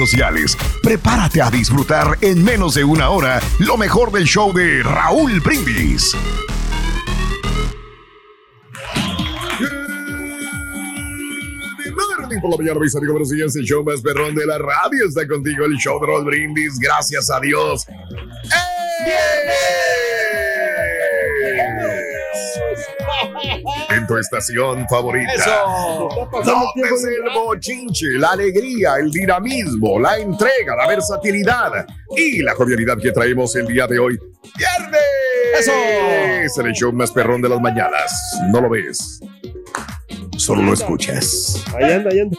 sociales. Prepárate a disfrutar en menos de una hora lo mejor del show de Raúl Brindis. por la mañana, mis amigos, buenos días. El show más perrón de la radio está contigo, el show de Raúl Brindis. Gracias a Dios. En tu estación favorita. No es el bochinche, la alegría, el dinamismo, la entrega, la versatilidad y la jovialidad que traemos el día de hoy. ¡Viernes! ¡Eso! Es el show más perrón de las mañanas. No lo ves. Solo lo escuchas. Ahí anda, ahí anda.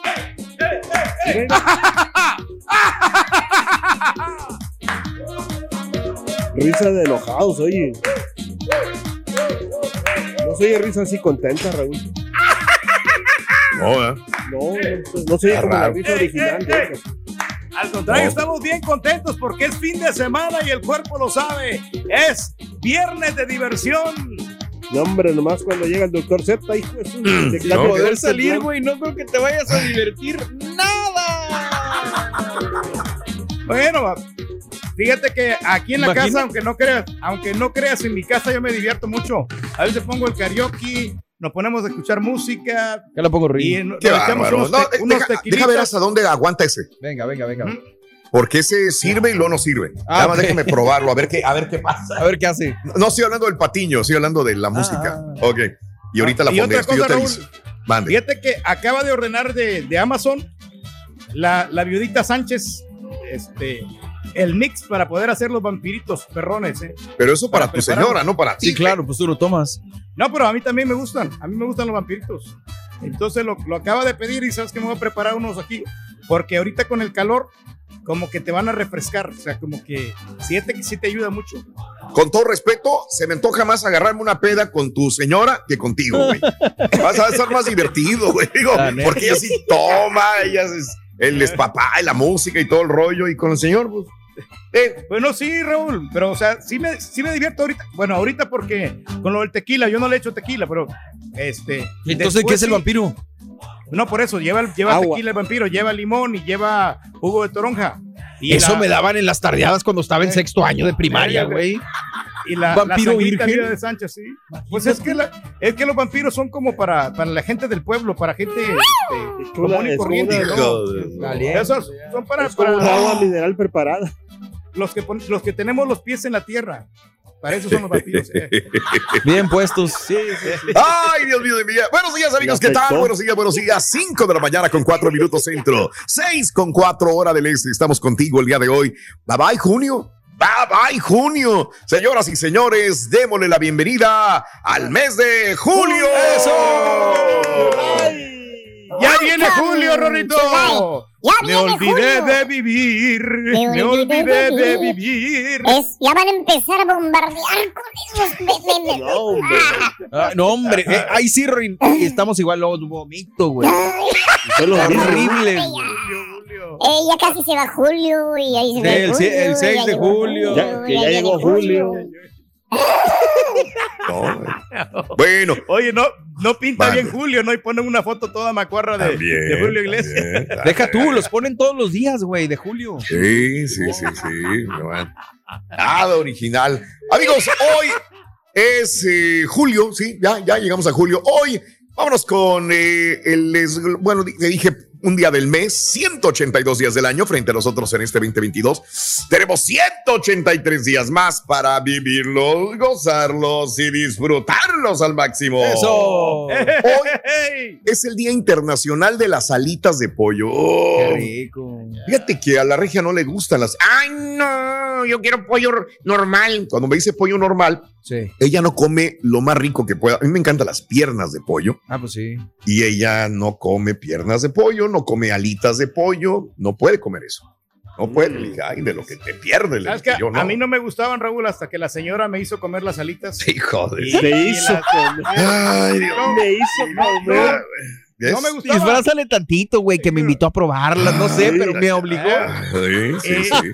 Risa de enojados, oye. No soy risa así contenta, Raúl. No, ¿eh? No, no, no soy Está como la risa original de ellos. Al contrario, No. estamos bien contentos porque es fin de semana y el cuerpo lo sabe. Es viernes de diversión. No, hombre, nomás cuando llega el doctor Z, hijo de su- Mm, de no. poder salir, güey, no creo que te vayas a divertir nada. Bueno, fíjate que aquí en la casa, aunque no creas, aunque no creas, en mi casa yo me divierto mucho. A veces pongo el karaoke, nos ponemos a escuchar música Ya lo pongo y río. nos Qué echamos bárbaro. unos, No, te- eh, unos deja, tequilitas. deja ver hasta dónde aguanta ese. Venga, venga, venga. Porque ese sirve y luego no sirve. Ah, Nada más ok. déjame probarlo, a ver qué, a ver qué pasa. A ver qué hace. No estoy hablando del patiño, estoy hablando de la música. Ok. Y ahorita la Y otra pondré. cosa, Raúl. Mande. Fíjate que acaba de ordenar de, de Amazon la, la viudita Sánchez este, el mix para poder hacer los vampiritos perrones. ¿eh? Pero eso para, para tu señora, no para ti. Sí, claro, pues tú lo tomas. No, pero a mí también me gustan. A mí me gustan los vampiritos. Entonces lo, lo acaba de pedir y sabes que me voy a preparar unos aquí. Porque ahorita con el calor, como que te van a refrescar. O sea, como que sí te, sí te ayuda mucho. Con todo respeto, se me antoja más agarrarme una peda con tu señora que contigo, güey. Vas a estar más divertido, güey. Digo, porque ella sí toma, ella es el espapá y la música y todo el rollo. Y con el señor, pues. eh, Bueno, sí, Raúl, pero o sea, sí me, sí me divierto ahorita. Bueno, ahorita porque con lo del tequila, yo no le echo tequila, pero este. ¿Y entonces qué es el sí. vampiro? No, por eso, lleva, el- lleva Agua. tequila el vampiro, lleva limón y lleva jugo de toronja. Y Eso la- me daban en las tardeadas cuando estaba en Eh, sexto año de primaria, eh, güey. Y la, vampiro la virgen. de Sánchez, sí. Pues es que, la- es que los vampiros son como para, para la gente del pueblo, para gente este, común y corriente. ¿no? Esos son para, Es como para un agua mineral preparada. los, que, los que tenemos los pies en la tierra. Para eso son los vampiros. eh. Bien puestos. Sí, Ay, Dios mío de mi vida. Buenos días, amigos. ¿Qué tal? Buenos días, buenos días. 5 de la mañana con 4 minutos centro. 6 con 4 hora del este. Estamos contigo el día de hoy. Bye bye, junio. Bye bye, junio. Señoras y señores, démosle la bienvenida al mes de julio. ¡Eso! Ya viene Julio, Rorrito. Ya Me olvidé Julio. de vivir. Me olvidé de vivir. Es, ya van a empezar a bombardear con esos memes. No, hombre. Ah, no, hombre. eh, ahí sí, estamos igual los vomito, güey. Son los mismos. Horrible. Eh, ya casi se va Julio y ahí se Sí, va el si- el Julio, 6 ya de julio. Ya- que ya llegó Julio. No, bueno, Oye, no, no pinta bien Julio, ¿no? Y ponen una foto toda macuarra de, también. de Julio Iglesias. también. Deja tú, los ponen todos los días, güey, de julio. Sí, sí, sí, sí. Nada original. Amigos, hoy es eh, julio, sí, ya, ya llegamos a julio. Hoy vámonos con eh, el, bueno, te dije un día del mes, 182 días del año frente a nosotros en este 2022. Tenemos 183 días más para vivirlos, gozarlos y disfrutarlos al máximo. Eso. Hoy es el Día Internacional de las Alitas de Pollo. Qué rico. Fíjate que a la regia no le gustan las. ¡Ay, no! Yo quiero pollo normal. Cuando me dice pollo normal, Sí. ella no come lo más rico que pueda. A mí me encantan las piernas de pollo Ah, pues sí. y ella no come piernas de pollo, no come alitas de pollo, no puede comer eso. No puede. Le dije, ay, de lo que te pierdes. le no. A mí no me gustaban, Raúl, hasta que la señora me hizo comer las alitas. Hijo de. Y- y hizo comer. Ay, Dios. No, Me hizo comer. ¿Ves? no me gustaba. Disfrázale tantito, güey, que me invitó a probarlas, no sé, pero me obligó. Sí, sí, Eh, sí.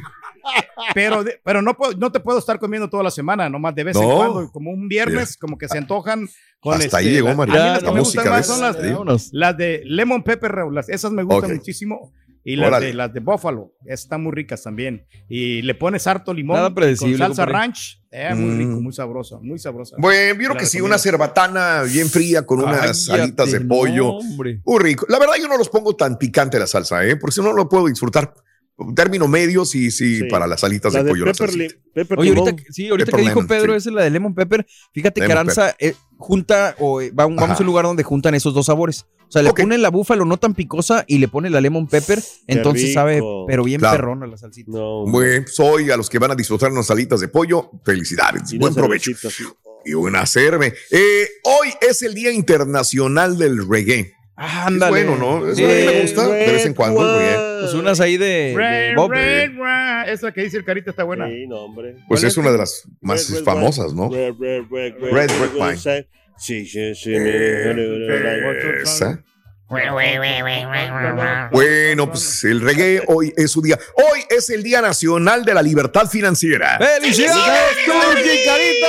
Pero, pero no, puedo- no te puedo estar comiendo toda la semana, nomás de vez en No. cuando, como un viernes, como que se antojan con Hasta este, ahí llegó, María. Son las, Sí. Vámonos. las de lemon pepper, Raúl, las- esas me gustan muchísimo. Y las de, las de buffalo, están muy ricas también. Y le pones harto limón Nada con salsa ranch. Eh, muy Mm. rico, muy sabroso, muy sabrosa. Bueno, vieron que sí, una cerbatana bien fría con unas alitas de pollo. hombre. Muy rico. La verdad, yo no los pongo tan picante la salsa, ¿eh? Porque si no, no lo puedo disfrutar. Término medio, sí, sí, Sí. para las alitas La de de pollo. pepper, pepper Oye, limón. ahorita, que- sí, ahorita Pepper que dijo lemon, Pedro, sí. esa es la de Lemon Pepper. Fíjate que Lemon Aranza eh, junta o eh, va un- vamos a un lugar donde juntan esos dos sabores. O sea, le Ok. ponen la búfalo no tan picosa y le pone la Lemon Pepper. Entonces sabe, pero bien Claro. perrona la salsita. No, Bueno, soy a los que van a disfrutar unas alitas de pollo. Felicidades. y Buen provecho. Y una cerve. Eh, hoy es el Día Internacional del Reggae. Ándale. Es bueno, ¿no? Eso Sí. a mí me gusta de vez en cuando reggae. Pues unas ahí de, de Red, Bob. red, red. Esa que dice el carita está buena. Sí, no, hombre. Pues ¿Cuál es es? una de las más Red, red, famosas, ¿no? Red, red, red, red, Red, red wine. red, Sí, sí, sí. Eh, esa. Bueno, pues el reggae hoy es su día. Hoy es el Día Nacional de la Libertad Financiera. ¡Felicidades, Turki, carita!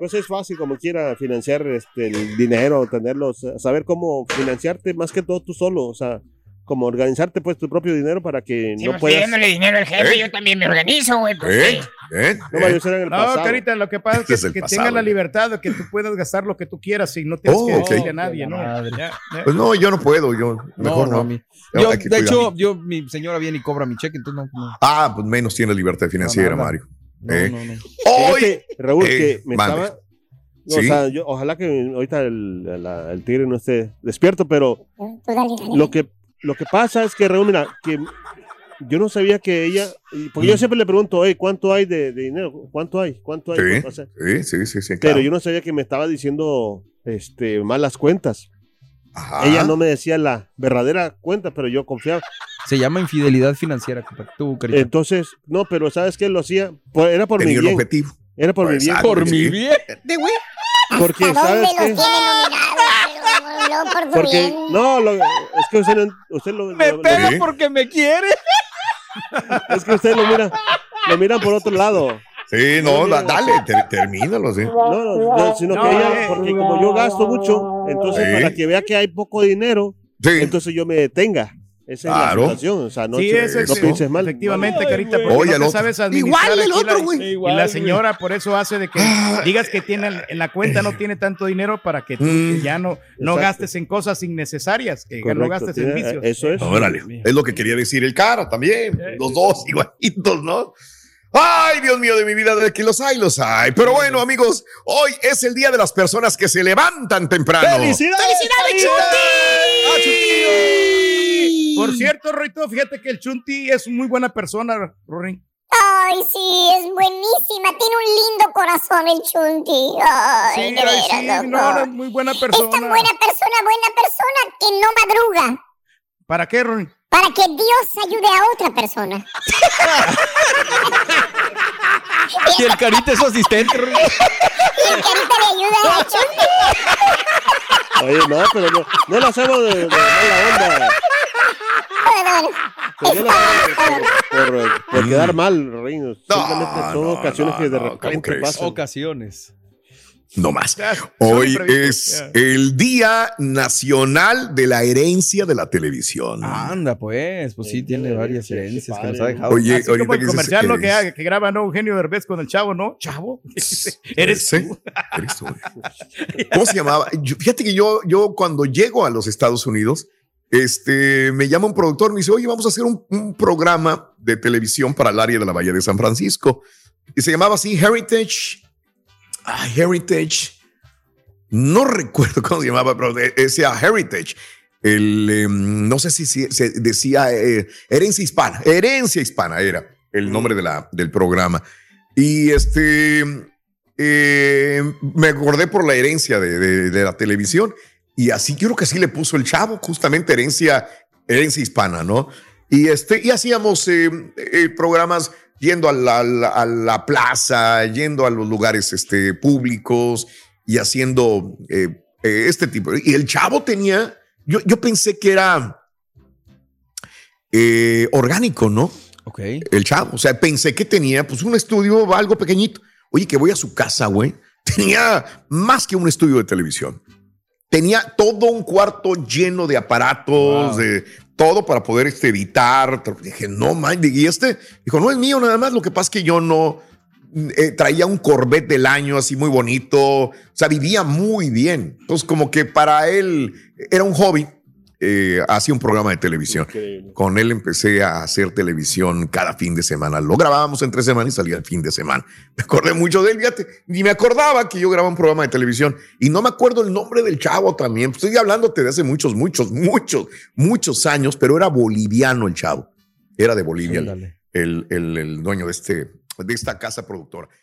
Pues es fácil como quiera financiar este, el dinero, tenerlo, sa- saber cómo financiarte más que todo tú solo, o sea, como organizarte pues tu propio dinero para que Si no pues puedas, pidiéndole dinero al jefe, ¿Eh? yo también me organizo, güey. Pues, ¿Eh? ¿Eh? no vaya a ser en el No, pasado. Carita, lo que pasa Ese es es que, el que tengas la libertad de que tú puedas gastar lo que tú quieras y no tienes Oh, que ok. decirle a nadie, ¿no? Madre. Ya, ya. Pues no, yo no puedo, yo mejor no. a mí. Ya, Yo, de hecho, yo, mi señora viene y cobra mi cheque, entonces no. no. Ah, pues menos tiene libertad financiera, No. Mario. No, Eh. no, no. Hoy. Fíjate, Raúl, Eh, que me estaba... no, Sí. O sea, yo, ojalá que ahorita el, la- el tigre no esté despierto, pero lo que, lo que pasa es que, Raúl, mira, que yo no sabía que ella, porque yo siempre le pregunto, oye, ¿cuánto hay de, de dinero? ¿Cuánto hay? ¿Cuánto hay? Sí, sí, sí, sí, sí. pero claro. yo no sabía que me estaba diciendo este, malas cuentas. Ajá. Ella no me decía la verdadera cuenta, pero yo confiaba. Se llama infidelidad financiera. Tú. Entonces, no, pero ¿sabes qué? Lo hacía, por- era por Tenía mi bien. objetivo. Era por mi Pues, bien. Por sí. mi bien. Porque, ¿A dónde ¿sabes qué? por Porque, bien. no, lo- es que usted, no- usted lo, Me lo- lo- pega porque me quiere. es que usted lo mira, lo miran por otro lado. Sí, no, da- dale, ter- termínalo, sí. No, no, no, sino No, que eh, ella, porque como yo gasto mucho, entonces Sí. para que vea que hay poco dinero, Sí. entonces yo me detenga. Esa es Claro. la situación, o sea, no, Sí, es, no pienses mal. Efectivamente, Carita, porque Oye, no te sabes administrar Igual el otro, güey. Y Igual, la señora por eso hace de que digas que tiene en la cuenta no tiene tanto dinero para que tú Mm. ya no, no Exacto. gastes en cosas innecesarias, que no Correcto, gastes en tiene- vicios. Eso es. Órale, es lo que quería decir el cara también. Los dos igualitos, ¿no? Ay, Dios mío de mi vida, de que los hay, los hay. Pero bueno, amigos, hoy es el día de las personas que se levantan temprano. ¡Felicidades! ¡Ah, Chutillo! Por cierto, Rito, fíjate que el Chunti es muy buena persona, Rory. Ay, sí, es buenísima. Tiene un lindo corazón el Chunti. Ay, Sí, de ay, veras, sí, doctor. no, no, es muy buena Es tan persona. buena persona, buena persona que no madruga. ¿Para qué, Ron? Para que Dios ayude a otra persona. Y el carita es su asistente. Y el carita le ayuda a Chunti. Oye, no, pero no, no lo hacemos de, de mala onda. Hacemos por, por- por quedar mal, Reino. Simplemente son no, ocasiones no, que de no, ¿cómo repente pasan. Ocasiones. No más. Hoy es el Día Nacional de la Herencia de la Televisión. Anda, pues, pues sí, tiene varias herencias que nos ha dejado. Oye, Así como el comercial ¿no? que, que graba ¿no? Eugenio Derbez con el chavo, ¿no? Chavo, eres Sí, tú. eres tú. ¿Cómo se llamaba? Yo- fíjate que yo, yo cuando llego a los Estados Unidos, este, me llama un productor, me dice, oye, vamos a hacer un, un programa de televisión para el área de la Bahía de San Francisco. Y se llamaba así Heritage. Heritage. No recuerdo cómo se llamaba, pero de- decía Heritage. El, em, no sé si, si- se decía eh, herencia hispana. Herencia hispana era el nombre de la, del programa. Y este, eh, me acordé por la herencia de, de- de la televisión y así creo que así le puso el chavo, justamente herencia, herencia hispana, ¿no? Y, este, y hacíamos eh, eh, programas yendo a la, a la- a la plaza, yendo a los lugares este, públicos y haciendo eh, eh, este tipo. Y el chavo tenía, yo, yo pensé que era eh, orgánico, ¿no? Ok. El chavo. O sea, pensé que tenía pues un estudio algo pequeñito. Oye, que voy a su casa, güey. Tenía más que un estudio de televisión. Tenía todo un cuarto lleno de aparatos, Wow. de todo para poder este, editar. Dije, no, man. Y este dijo, no es mío nada más. Lo que pasa es que yo no eh, traía un Corvette del año así muy bonito. O sea, vivía muy bien. Entonces, como que para él era un hobby. Eh, hacía un programa de televisión. Increíble. Con él empecé a hacer televisión cada fin de semana. Lo grabábamos entre semana y salía el fin de semana. Me acordé mucho de él, fíjate. Ni me acordaba que yo grababa un programa de televisión. Y no me acuerdo el nombre del chavo también. Estoy hablándote de hace muchos, muchos, muchos, muchos años, pero era boliviano el chavo. Era de Bolivia el, el- el- el dueño de, este, de esta casa productora.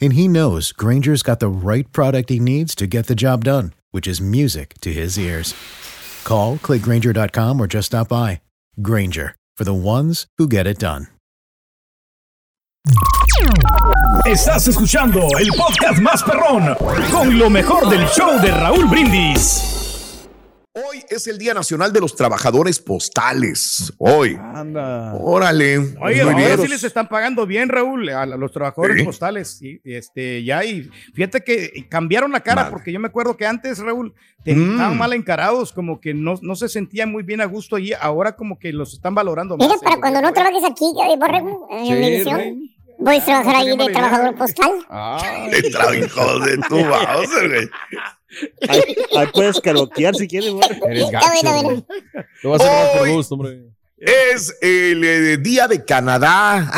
And he knows Granger's got the right product he needs to get the job done, which is music to his ears. Call, clickgranger.com, or just stop by. Granger, for the ones who get it done. Estás escuchando el podcast más perrón con lo mejor del show de Raúl Brindis. Hoy es el Día Nacional de los Trabajadores Postales. Hoy. Anda. Órale. Oye, Muy ahora bien. sí les están pagando bien, Raúl, a, los trabajadores Sí. postales. Y, y, este, ya, y fíjate que cambiaron la cara, Madre. porque yo me acuerdo que antes, Raúl, te- Mm. estaban mal encarados, como que no, no se sentían muy bien a gusto allí. Ahora como que los están valorando más. Mira, para el cuando no trabajes aquí, Borrego, en Sí, Univisión, Rey. voy a trabajar ahí de trabajador postal. Ay, De trabajo de tu güey. Ahí, ahí puedes karaokear si quieres, güey. eres Está gacho. bueno, güey. bueno. Lo vas a hacer por gusto, hombre. Es el eh, Día de Canadá.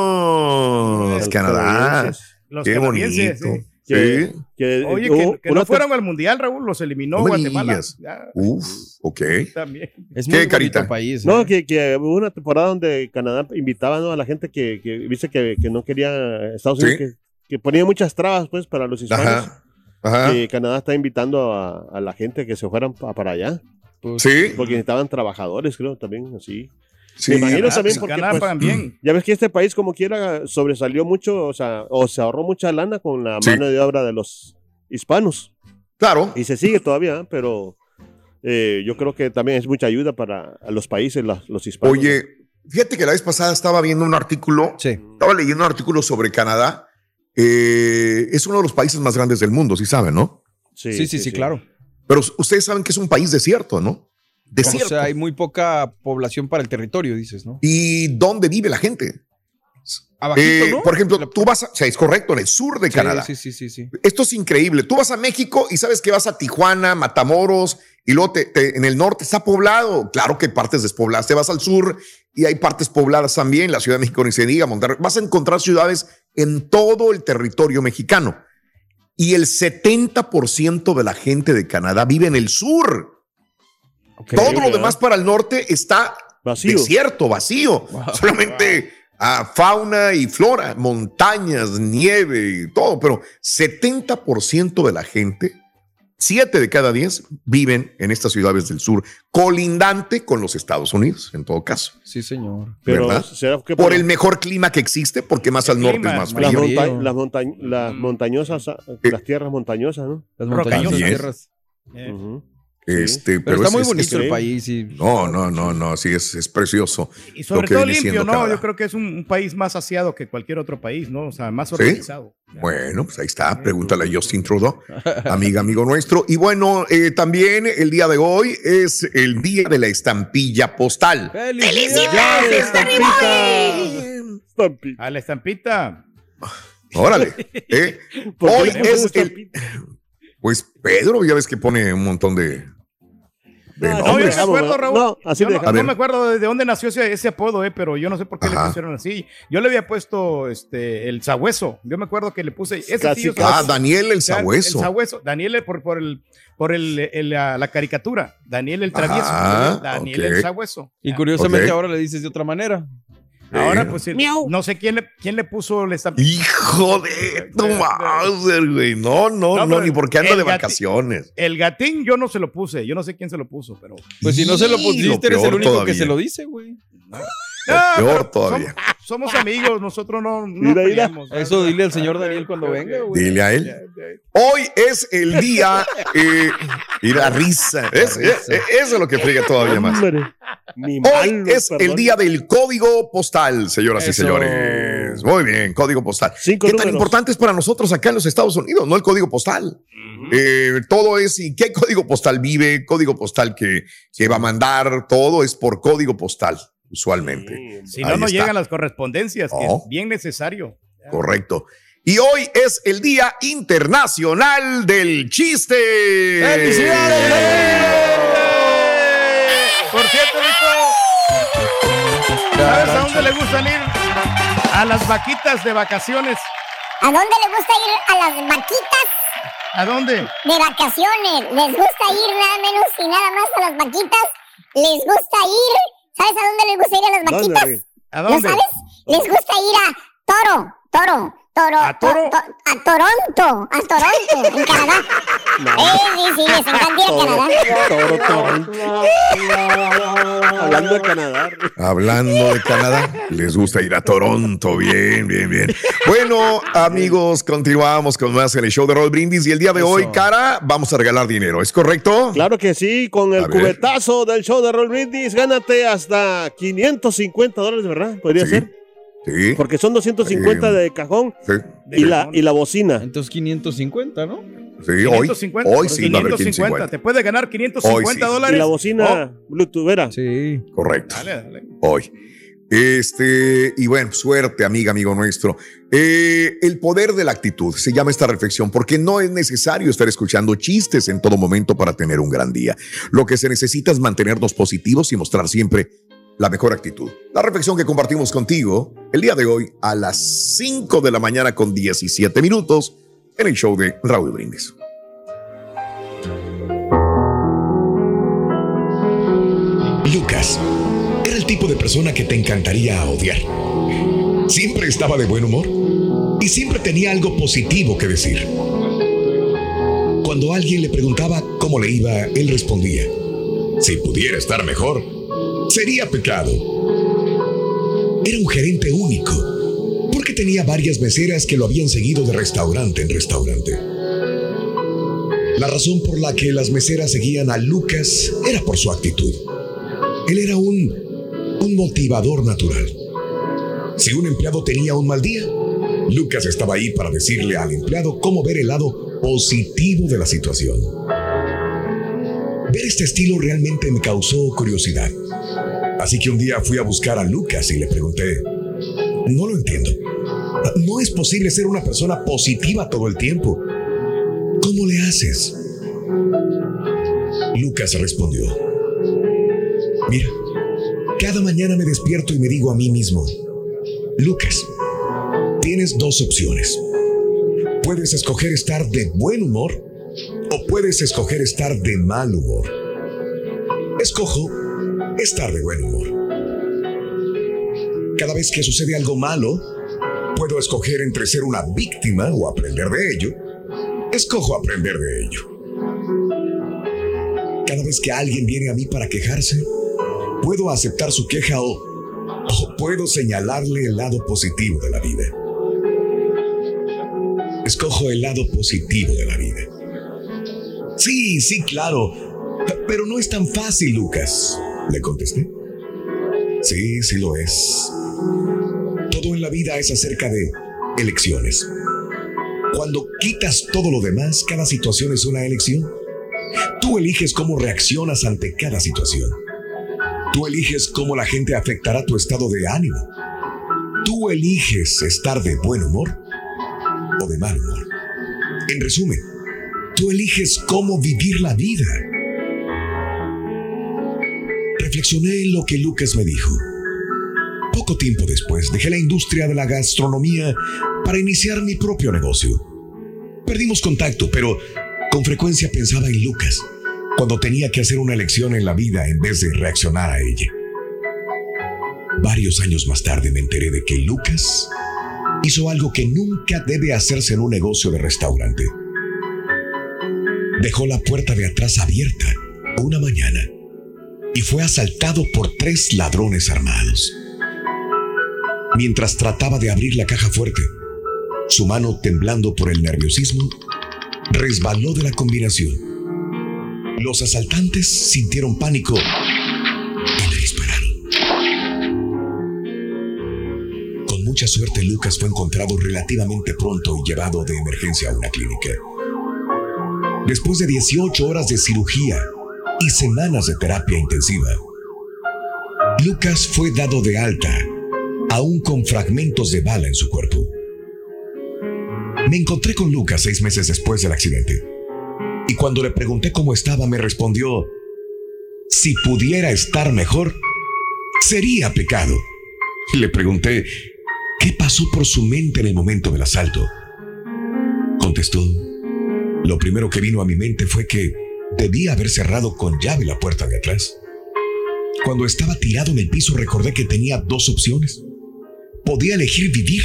¡Vámonos! Los Canadá. Los Qué canadienses, bonito. sí. Que- Sí. que- Oye, que, no fueron al mundial, Raúl, los eliminó No Guatemala. Uf, ok. también. Es ¿Qué, muy Carita? país. No, ¿eh? que, que hubo una temporada donde Canadá invitaba ¿no? a la gente que, que dice que, que no quería Estados Unidos, Sí. que, que ponía muchas trabas pues para los hispanos. Ajá. Ajá. Que Canadá está invitando a, a la gente que se fueran pa- para allá. Pues, Sí. Porque necesitaban trabajadores, creo, también, así. Me imagino Canadá, también en porque Canadá pues, bien. ya ves que este país como quiera sobresalió mucho, o sea, o se ahorró mucha lana con la Sí. mano de obra de los hispanos. Claro. Y se sigue todavía, pero eh, yo creo que también es mucha ayuda para los países, la- los hispanos. Oye, fíjate que la vez pasada estaba viendo un artículo, estaba leyendo un artículo sobre Canadá. Eh, es uno de los países más grandes del mundo, si saben, ¿no? Sí, sí, sí, claro. Pero ustedes saben que es un país desierto, ¿no? Desierto. O sea, hay muy poca población para el territorio, dices, ¿no? ¿Y dónde vive la gente? Abajito, Eh, ¿no? Por ejemplo, tú vas a, o sea, es correcto, en el sur de Sí, Canadá. Sí, sí, sí, sí. Esto es increíble. Tú vas a México y sabes que vas a Tijuana, Matamoros, y luego te- te- en el norte está poblado. Claro que hay partes despobladas. Te vas al sur y hay partes pobladas también. La Ciudad de México ni se diga, Monterrey. Vas a encontrar ciudades en todo el territorio mexicano. Y el 70% de la gente de Canadá vive en el sur. Todo lo demás para el norte está Vacío. desierto, vacío. Solamente ah, fauna y flora, montañas, nieve y todo. Pero 70% de la gente, 7 de cada 10, viven en estas ciudades del sur, colindante con los Estados Unidos, en todo caso. Sí, señor. Pero, ¿verdad? ¿será que por por- el mejor clima que existe, porque más al norte es más las, frío. monta- las, monta- las montañosas, Eh, las tierras montañosas, ¿no? Las montañosas También. tierras. Ujú. Este, Pero está es- muy bonito es- el país. Y... No, no, no, no, sí, es, es precioso. Y sobre lo que todo limpio, siendo ¿no? Canadá. Yo creo que es un, un país más aseado que cualquier otro país, ¿no? O sea, más ¿Sí? organizado. Bueno, pues ahí está. Pregúntale a Justin Trudeau, amiga, amigo nuestro. Y bueno, eh, también el día de hoy es el día de la estampilla postal. ¡Felicidades, A la estampita. Órale. ¿eh? ¿Por qué Hoy es el. Pues Pedro, ya ves que pone un montón de. de No, yo nombres. no me acuerdo, Raúl. No, así Yo no, no me acuerdo de dónde nació ese, ese apodo, eh, pero yo no sé por qué le pusieron así. Yo le había puesto este el sabueso. Yo me acuerdo que le puse ese Casi, tío- Ah, Daniel el sabueso. El sabueso. Daniel el- por, por el por el, el- la, la caricatura. Daniel el travieso. Ah, Daniel el sabueso. Y curiosamente ahora le dices de otra manera. Ahora, pues, el- no sé quién le, quién le puso la estampita. Hijo de tu Mauser, güey. No, no, no, ni porque anda el de vacaciones. El gatín yo no se lo puse. Yo no sé quién se lo puso, pero. Pues si no se lo pusiste, eres el único que se lo dice, güey. Ah, peor pero todavía. Somos amigos, nosotros no, no Mira, mira. peleamos. Eso dile al señor Daniel cuando venga, güey. Dile a él. Hoy es el día. Eh, y la risa. Es- eh, eh, eso es lo que friega todavía más. Hombre, ni Hoy malo, es perdón. el día del código postal, señoras y señores. Muy bien, código postal. Cinco ¿Qué tan importante es para nosotros acá en los Estados Unidos? No el código postal. Eh, todo es, ¿y qué código postal vive? Código postal que, que va a mandar, todo es por código postal, usualmente. Si no, Ahí no está. llegan las correspondencias, que es bien necesario. Correcto. Y hoy es el Día Internacional del Chiste. Por cierto, Rico, ¿sabes a dónde le gustan ir? A las vaquitas de vacaciones. ¿A dónde le gusta ir a las vaquitas ¿A dónde? de vacaciones? ¿Les gusta ir nada menos y nada más a las vaquitas? ¿Les gusta ir? ¿Sabes a dónde les gusta ir a las güey? ¿A ¿Lo dónde? sabes? Les gusta ir a Toro, Toro, Toro, ¿A Toro? to- to- a Toronto, a Toronto, en Canadá. Eh, sí, sí, les encanta ir a Canadá. Toro, Toronto. Hablando de Canadá. Hablando de Canadá, les gusta ir a Toronto. Bien, bien, bien. Bueno, amigos, continuamos con más en el show de Roll Brindis. Y el día de hoy, cara, vamos a regalar dinero. ¿Es correcto? Claro que sí, con el cubetazo del show de Roll Brindis, gánate hasta 550 dólares, ¿verdad? Podría Sí. ser. Sí. Porque son 250 Eh, de cajón Sí, y la, y la bocina. Entonces 550, ¿no? sí, hoy, 550, hoy sí a haber 550. 550. Te puede ganar 550 Hoy sí. Y dólares. la bocina Bluetoothera. Sí. Correcto. Dale, dale. Hoy. Este, y bueno, suerte, amiga, amigo nuestro. Eh, el poder de la actitud se llama esta reflexión, porque no es necesario estar escuchando chistes en todo momento para tener un gran día. Lo que se necesita es mantenernos positivos y mostrar siempre la mejor actitud. La reflexión que compartimos contigo el día de hoy a las 5 de la mañana con 17 minutos en el show de Raúl Brindis. Lucas era el tipo de persona que te encantaría odiar. Siempre estaba de buen humor y siempre tenía algo positivo que decir. Cuando alguien le preguntaba cómo le iba, él respondía, si pudiera estar mejor, sería pecado. Era un gerente único, porque tenía varias meseras que lo habían seguido de restaurante en restaurante. La razón por la que las meseras seguían a Lucas era por su actitud. Él era un, un motivador natural. Si un empleado tenía un mal día, Lucas estaba ahí para decirle al empleado cómo ver el lado positivo de la situación. Ver este estilo realmente me causó curiosidad. Así que un día fui a buscar a Lucas y le pregunté, no lo entiendo. No es posible ser una persona positiva todo el tiempo. ¿Cómo le haces? Lucas respondió, mira, cada mañana me despierto y me digo a mí mismo, Lucas, tienes dos opciones. Puedes escoger estar de buen humor o puedes escoger estar de mal humor. Escojo estar de buen humor. Cada vez que sucede algo malo, puedo escoger entre ser una víctima o aprender de ello. Escojo aprender de ello. Cada vez que alguien viene a mí para quejarse, puedo aceptar su queja o, o puedo señalarle el lado positivo de la vida. Escojo el lado positivo de la vida. Sí, sí, claro. Pero no es tan fácil, Lucas. Le contesté. Sí, sí lo es. Todo en la vida es acerca de elecciones. Cuando quitas todo lo demás, cada situación es una elección. Tú eliges cómo reaccionas ante cada situación. Tú eliges cómo la gente afectará tu estado de ánimo. Tú eliges estar de buen humor o de mal humor. En resumen, tú eliges cómo vivir la vida. Reflexioné en lo que Lucas me dijo. Poco tiempo después dejé la industria de la gastronomía para iniciar mi propio negocio. Perdimos contacto, pero con frecuencia pensaba en Lucas cuando tenía que hacer una elección en la vida en vez de reaccionar a ella. Varios años más tarde me enteré de que Lucas hizo algo que nunca debe hacerse en un negocio de restaurante. Dejó la puerta de atrás abierta una mañana y fue asaltado por tres ladrones armados. Mientras trataba de abrir la caja fuerte, su mano temblando por el nerviosismo, resbaló de la combinación. Los asaltantes sintieron pánico y le dispararon. Con mucha suerte, Lucas fue encontrado relativamente pronto y llevado de emergencia a una clínica. Después de 18 horas de cirugía y semanas de terapia intensiva, Lucas fue dado de alta, aún con fragmentos de bala en su cuerpo. Me encontré con Lucas seis meses después del accidente. Y cuando le pregunté cómo estaba, me respondió, si pudiera estar mejor, sería pecado. Le pregunté, ¿qué pasó por su mente en el momento del asalto? Contestó, lo primero que vino a mi mente fue que debía haber cerrado con llave la puerta de atrás. Cuando estaba tirado en el piso recordé que tenía dos opciones. Podía elegir vivir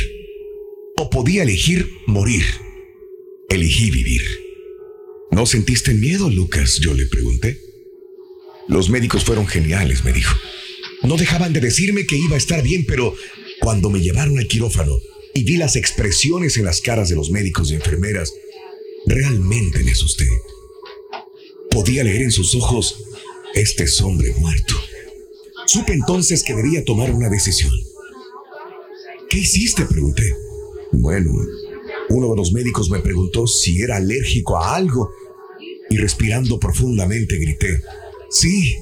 o podía elegir morir. Elegí vivir. ¿No sentiste miedo, Lucas? Yo le pregunté. Los médicos fueron geniales, me dijo. No dejaban de decirme que iba a estar bien, pero cuando me llevaron al quirófano y vi las expresiones en las caras de los médicos y enfermeras, realmente me asusté. Podía leer en sus ojos, este es hombre muerto. Supe entonces que debía tomar una decisión. ¿Qué hiciste? Pregunté. Bueno, uno de los médicos me preguntó si era alérgico a algo y respirando profundamente grité, sí,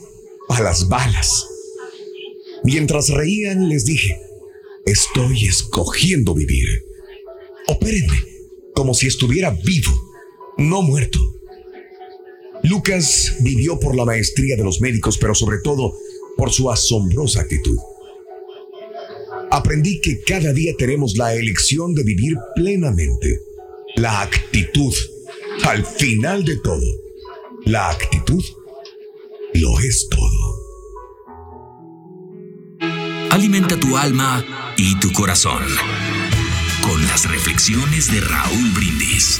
a las balas. Mientras reían les dije, estoy escogiendo vivir. Opérenme como si estuviera vivo, no muerto. Lucas vivió por la maestría de los médicos, pero sobre todo por su asombrosa actitud. Aprendí que cada día tenemos la elección de vivir plenamente. La actitud, al final de todo, la actitud lo es todo. Alimenta tu alma y tu corazón con las reflexiones de Raúl Brindis.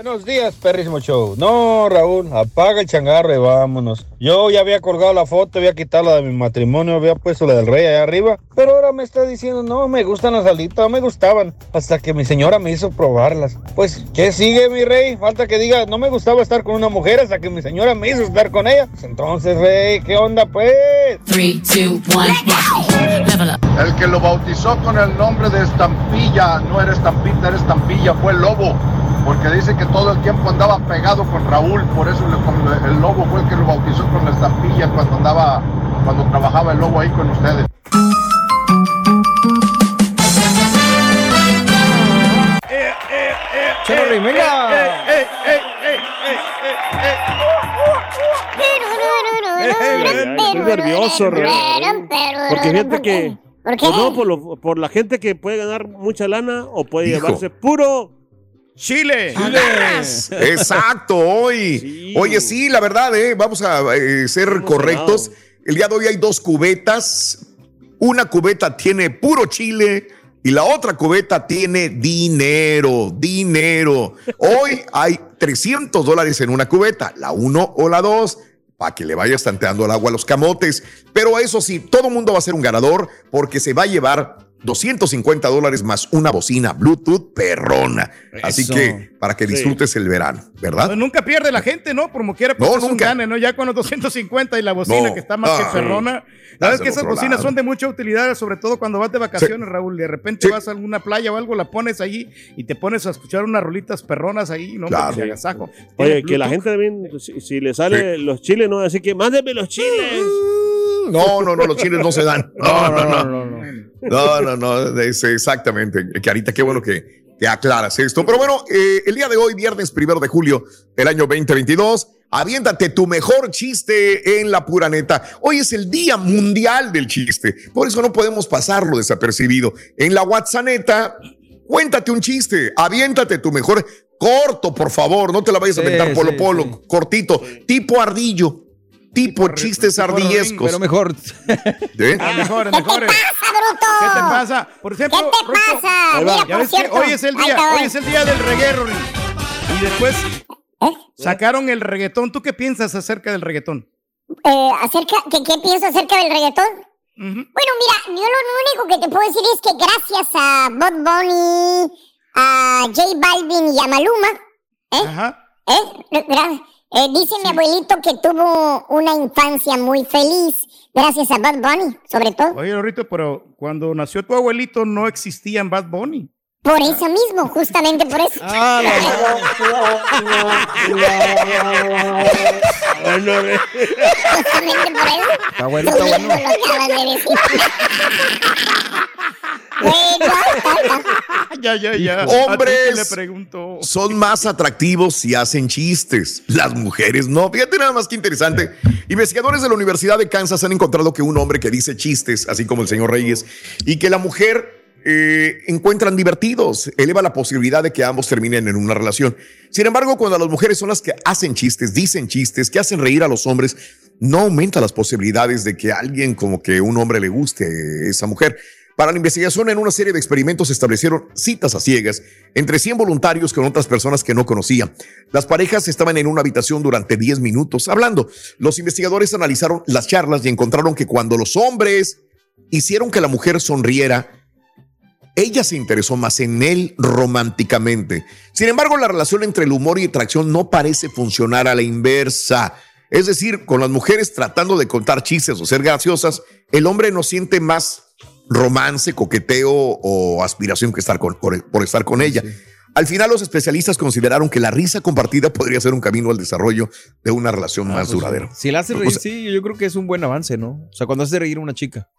Buenos días, perrísimo show. No, Raúl, apaga el changarro y vámonos. Yo ya había colgado la foto, había quitado la de mi matrimonio, había puesto la del rey allá arriba, pero ahora me está diciendo, no, me gustan las alitas, no me gustaban, hasta que mi señora me hizo probarlas. Pues, ¿qué sigue, mi rey? Falta que diga, no me gustaba estar con una mujer hasta que mi señora me hizo estar con ella. Pues entonces, rey, ¿qué onda, pues? 3, 2, 1, El que lo bautizó con el nombre de Estampilla, no era Estampita, era Estampilla, fue el lobo. Porque dice que todo el tiempo andaba pegado con Raúl, por eso le- con- el lobo fue el que lo bautizó con la estampilla cuando andaba, cuando trabajaba el lobo ahí con ustedes. Cherry, venga. Estoy nervioso. Porque fíjate que. ¿Por qué? pues no, por, lo- por la gente que puede ganar mucha lana o puede Hijo. llevarse puro. Chile. Exacto, hoy. Oye, sí, la verdad, eh, vamos a eh, ser correctos. El día de hoy hay dos cubetas. Una cubeta tiene puro chile y la otra cubeta tiene dinero, dinero. Hoy hay 300 dólares en una cubeta, la uno o la dos, para que le vayas tanteando el agua a los camotes. Pero eso sí, todo mundo va a ser un ganador porque se va a llevar 250 dólares más una bocina Bluetooth perrona. Así que para que Sí. disfrutes el verano, ¿verdad? Pues nunca pierde la gente, ¿no? Por como quiera, pues No, es un nunca. gane, ¿no? Ya con los 250 y la bocina No. que está más Ah, que perrona. sí. Sabes que esas bocinas lado. son de mucha utilidad, sobre todo cuando vas de vacaciones, Raúl. De repente vas a alguna playa o algo, la pones ahí y te pones a escuchar unas rolitas perronas ahí, ¿no? Claro. Agasajo. Oye, que la gente también, si, si le sale los chiles, no, así que mándeme los chiles. No, no, no, los chiles no se dan. No, no, no. No, no, no, es exactamente. Carita, qué bueno que, que aclaras esto. Pero bueno, eh, el día de hoy, viernes primero de julio del año 2022, aviéntate tu mejor chiste en la pura neta. Hoy es el Día Mundial del Chiste. Por eso no podemos pasarlo desapercibido. En la WhatsApp neta, cuéntate un chiste, aviéntate tu mejor corto, por favor. No te la vayas a aventar polo sí, polo, cortito, tipo ardillo. Tipo chistes ardillescos. Pero mejor. ¿Eh? Ah, mejores, mejores. ¿Qué te pasa? Por ejemplo, ¿Qué te pasa? Mira, ya por ves que cierto, hoy es el día, te hoy es el día del reggae, Rory. Y después sacaron el reggaetón. ¿Tú qué piensas acerca del reggaetón? Eh, acerca, ¿qué, ¿Qué pienso acerca del reggaetón? Bueno, mira, yo lo único que te puedo decir es que gracias a Bob Bunny, a J Balvin y a Maluma, ¿eh? ¿Eh? Eh, dice mi abuelito que tuvo una infancia muy feliz gracias a Bad Bunny, sobre todo. Oye, Lorito, pero cuando nació tu abuelito no existían Bad Bunny. Por eso mismo, justamente por eso. Ah, Justamente por eso. Está bueno, está bueno. ya, ya, ya. Hombres son más atractivos si hacen chistes. Las mujeres no. Fíjate nada más que interesante. Investigadores de la Universidad de Kansas han encontrado que un hombre que dice chistes, así como el señor Reyes, y que la mujer eh, encuentran divertidos, eleva la posibilidad de que ambos terminen en una relación. Sin embargo, cuando las mujeres son las que hacen chistes, dicen chistes, que hacen reír a los hombres, no aumenta las posibilidades de que alguien como que un hombre le guste esa mujer. Para la investigación, en una serie de experimentos se establecieron citas a ciegas entre 100 voluntarios con otras personas que no conocían. Las parejas estaban en una habitación durante 10 minutos hablando. Los investigadores analizaron las charlas y encontraron que cuando los hombres hicieron que la mujer sonriera, ella se interesó más en él románticamente. Sin embargo, la relación entre el humor y atracción no parece funcionar a la inversa. Es decir, con las mujeres tratando de contar chistes o ser graciosas, el hombre no siente más romance, coqueteo o aspiración que estar con, por, por estar con ella. Al final, los especialistas consideraron que la risa compartida podría ser un camino al desarrollo de una relación más pues, duradera. Si la hace O reír, sea, sí, yo creo que es un buen avance, ¿no? O sea, cuando hace reír a una chica.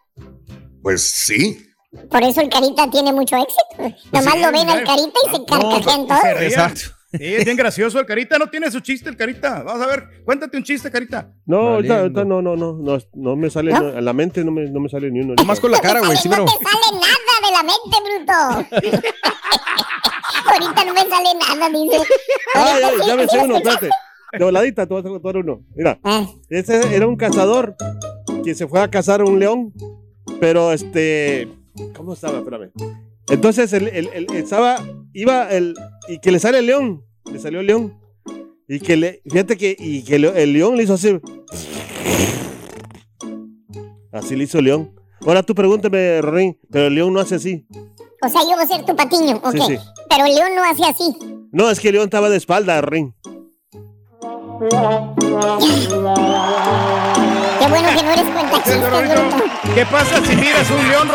Pues sí. Por eso el Carita tiene mucho éxito. Nomás sí, lo ven al Carita y se No, carcajean y todos. se ríen. Sí, es bien gracioso el Carita. No tiene su chiste el Carita. Vamos a ver. Cuéntate un chiste, Carita. No, ahorita, ahorita no, no, no, no, no me sale, ¿No? no, a la mente no me, no me sale ni uno. Nomás con la cara, güey, sí, no pero... te sale nada de la mente, bruto. Ahorita no me sale nada, dice. Ah, ya, Ahorita ya me sé uno, espérate. De voladita, te voy a contar uno. Mira, Ah. ese era un cazador que se fue a cazar un león, pero este, ¿cómo estaba? Espérame. Entonces el, el- el- estaba, iba el, y que le sale el león, le salió el león. Y que le, fíjate que, y que el león le hizo así. Así le hizo el león. Ahora tú pregúntame, Rorín, pero el león no hace así. O sea, yo voy a ser tu patiño, ok. Sí, sí. Pero el león no hace así. No, es que el león estaba de espalda, Rorín. Que no eres cuenta chistes. ¿Qué pasa si miras un león?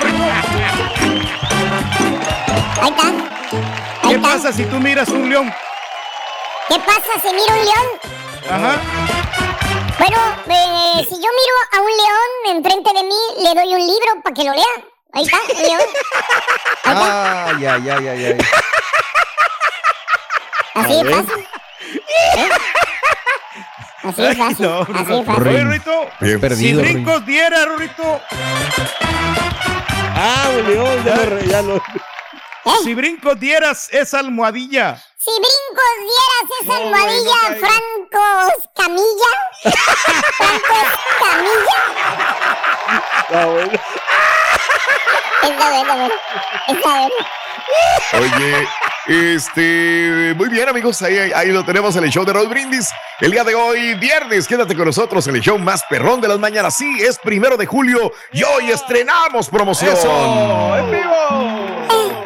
Ahí está. ¿Qué pasa si tú miras un león? ¿Qué pasa si miro un león? Ajá. Bueno, eh, si yo miro a un león enfrente de mí, le doy un libro para que lo lea. Ahí está, el león. Ay, ay, ay, ay, ay. Así de fácil. ¿Eh? Así de fácil. No, Así de no. fácil. Oye, Rorrito, Bien. si Perdido, brincos diera. Ah, león, ya, lo- ya lo. Si brincos dieras esa almohadilla. Si brincos dieras esa almohadilla a Franco Camilla. Franco Camilla. Ah, bueno. Está bueno, bueno. Está bueno. Oye, este, muy bien amigos, ahí, ahí lo tenemos en el show de Raúl Brindis. El día de hoy, viernes, quédate con nosotros en el show más perrón de las mañanas. Sí, es primero de julio y hoy estrenamos promoción. ¡Eso! ¡En vivo!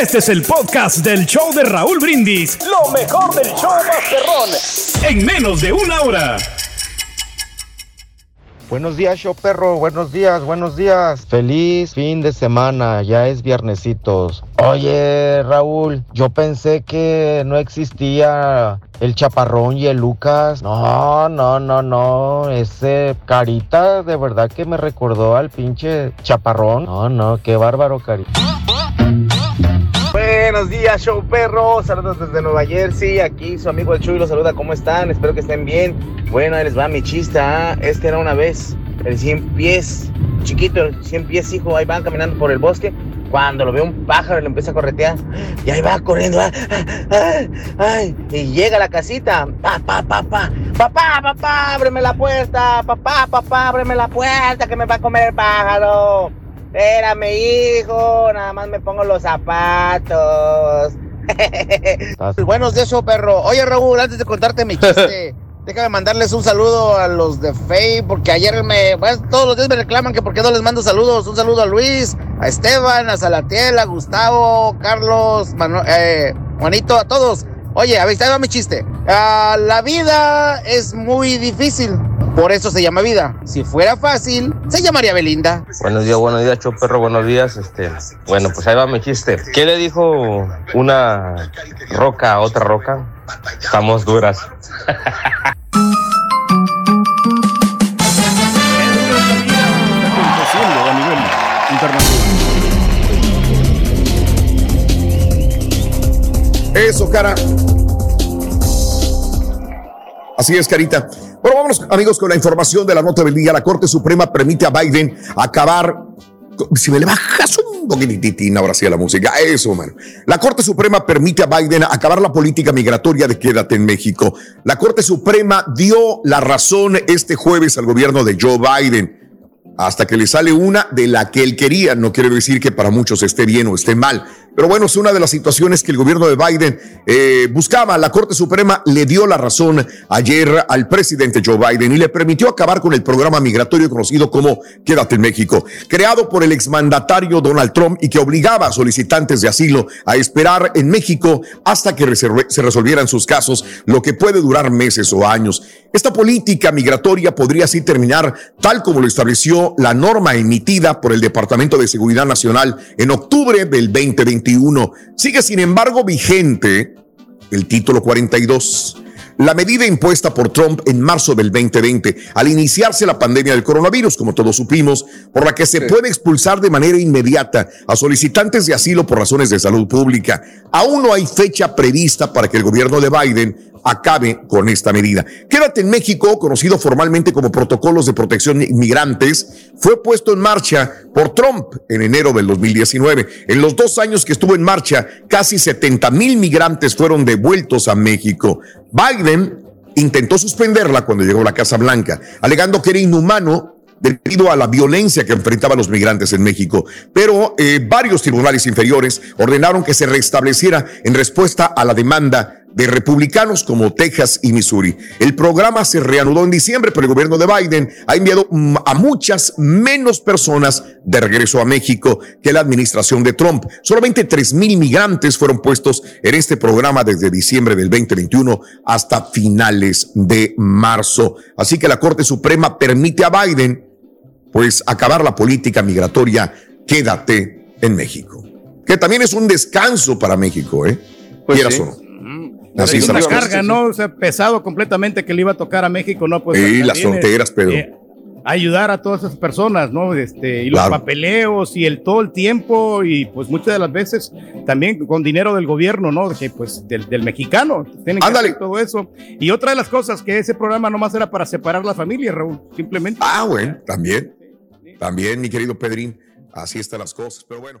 Este es el podcast del show de Raúl Brindis. Lo mejor del show Masterrón. En menos de una hora. Buenos días, show perro. Buenos días, buenos días. Feliz fin de semana. Ya es viernesitos. Oye, Raúl, yo pensé que no existía el chaparrón y el Lucas. No, no, no, no. Ese carita de verdad que me recordó al pinche chaparrón. No, no, qué bárbaro, carita. Buenos días, show perro. Saludos desde Nueva Jersey. Aquí su amigo el Chuy los saluda. ¿Cómo están? Espero que estén bien. Bueno, ahí les va mi chiste. ¿ah? Este era una vez el 100 pies, chiquito, el 100 pies, hijo. Ahí van caminando por el bosque. Cuando lo ve un pájaro, le empieza a corretear. Y ahí va corriendo. ah, ah, y llega a la casita. Pa, pa, pa, pa. Papá, papá, ábreme la puerta. Papá, papá, ábreme la puerta que me va a comer el pájaro. Espérame, hijo, nada más me pongo los zapatos. Buenos días, show perro. Oye, Raúl, antes de contarte mi chiste, déjame mandarles un saludo a los de Face, porque ayer me, pues, todos los días me reclaman que por qué no les mando saludos. Un saludo a Luis, a Esteban, a Salatiel, a Gustavo, Carlos, Manu- eh, Juanito, a todos. Oye, a ver, ahí va mi chiste. Ah, la vida es muy difícil, por eso se llama vida. Si fuera fácil, se llamaría Belinda. Buenos días, buenos días, show perro, buenos días. Este, bueno, pues ahí va mi chiste. ¿Qué le dijo una roca a otra roca? Estamos duras. Eso, cara. Así es, Carita. Bueno, vámonos, amigos, con la información de la nota del día. La Corte Suprema permite a Biden acabar. Si me le bajas un poquititín ahora sí a la música. Eso, mano. La Corte Suprema permite a Biden acabar la política migratoria de quédate en México. La Corte Suprema dio la razón este jueves al gobierno de Joe Biden hasta que le sale una de la que él quería. No quiere decir que para muchos esté bien o esté mal. Pero bueno, es una de las situaciones que el gobierno de Biden eh, buscaba. La Corte Suprema le dio la razón ayer al presidente Joe Biden y le permitió acabar con el programa migratorio conocido como Quédate en México, creado por el exmandatario Donald Trump y que obligaba a solicitantes de asilo a esperar en México hasta que se resolvieran sus casos, lo que puede durar meses o años. Esta política migratoria podría así terminar tal como lo estableció la norma emitida por el Departamento de Seguridad Nacional en octubre del 2021. Sigue, sin embargo, vigente el título 42. La medida impuesta por Trump en marzo del 2020, al iniciarse la pandemia del coronavirus, como todos supimos, por la que se puede expulsar de manera inmediata a solicitantes de asilo por razones de salud pública. Aún no hay fecha prevista para que el gobierno de Biden acabe con esta medida. Quédate en México, conocido formalmente como Protocolos de Protección Inmigrantes, fue puesto en marcha por Trump en enero del 2019. En los dos años que estuvo en marcha, casi 70 mil migrantes fueron devueltos a México. Biden intentó suspenderla cuando llegó a la Casa Blanca, alegando que era inhumano debido a la violencia que enfrentaban los migrantes en México. Pero eh, varios tribunales inferiores ordenaron que se restableciera en respuesta a la demanda de republicanos como Texas y Missouri. El programa se reanudó en diciembre, pero el gobierno de Biden ha enviado mm, a muchas menos personas de regreso a México que la administración de Trump. Solamente 3 mil inmigrantes fueron puestos en este programa desde diciembre del 2021 hasta finales de marzo. Así que la Corte Suprema permite a Biden pues acabar la política migratoria. Quédate en México. Que también es un descanso para México, ¿eh? Pues sí. o no. Así es están una las cosas. carga, ¿no? O sea, pesado completamente que le iba a tocar a México, ¿no? Pues Sí, las fronteras, eh, Pedro. eh, ayudar a todas esas personas, ¿no? Este, y los Claro. papeleos y el todo el tiempo y pues muchas de las veces también con dinero del gobierno, ¿no? Que pues del, del mexicano. Tienen que hacer todo eso. Y otra de las cosas que ese programa nomás era para separar la familia, Raúl, simplemente. Ah, bueno, también. También, mi querido Pedrín. Así están las cosas, pero bueno.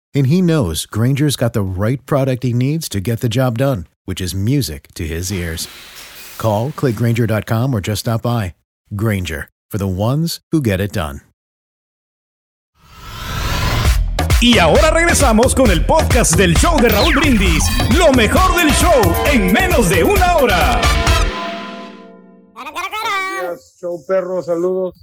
And he knows Granger's got the right product he needs to get the job done, which is music to his ears. Call, clickgranger.com, or just stop by. Granger, for the ones who get it done. Y ahora regresamos con el podcast del show de Raúl Brindis. Lo mejor del show en menos de una hora. Show perro, saludos.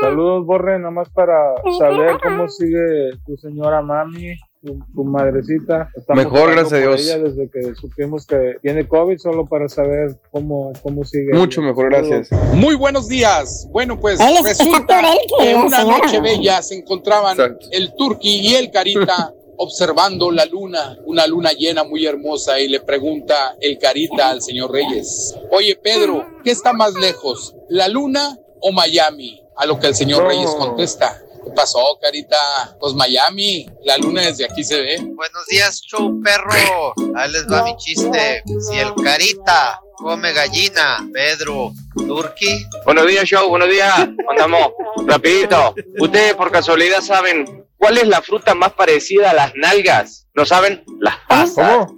Saludos, Borre, nada más para saber cómo sigue tu señora mami, tu, tu madrecita. Estamos Mejor, gracias a Dios. ella desde que supimos que tiene COVID, solo para saber cómo, cómo sigue. Mucho ella. mejor, gracias. Muy buenos días. Bueno, pues resulta que una señora. noche bella se encontraban el Turqui y el Carita observando la luna, una luna llena muy hermosa, y le pregunta el Carita al señor Reyes, oye Pedro, ¿qué está más lejos, la luna o Miami? A lo que el señor No. Reyes contesta. ¿Qué pasó, Carita? Pues Miami, la luna desde aquí se ve. Buenos días, show perro. Ahí les va mi chiste. Si el carita come gallina, Pedro, Turki. Buenos días, show. Buenos días. Andamos rapidito. Ustedes por casualidad saben cuál es la fruta más parecida a las nalgas. ¿No saben? Las pasas.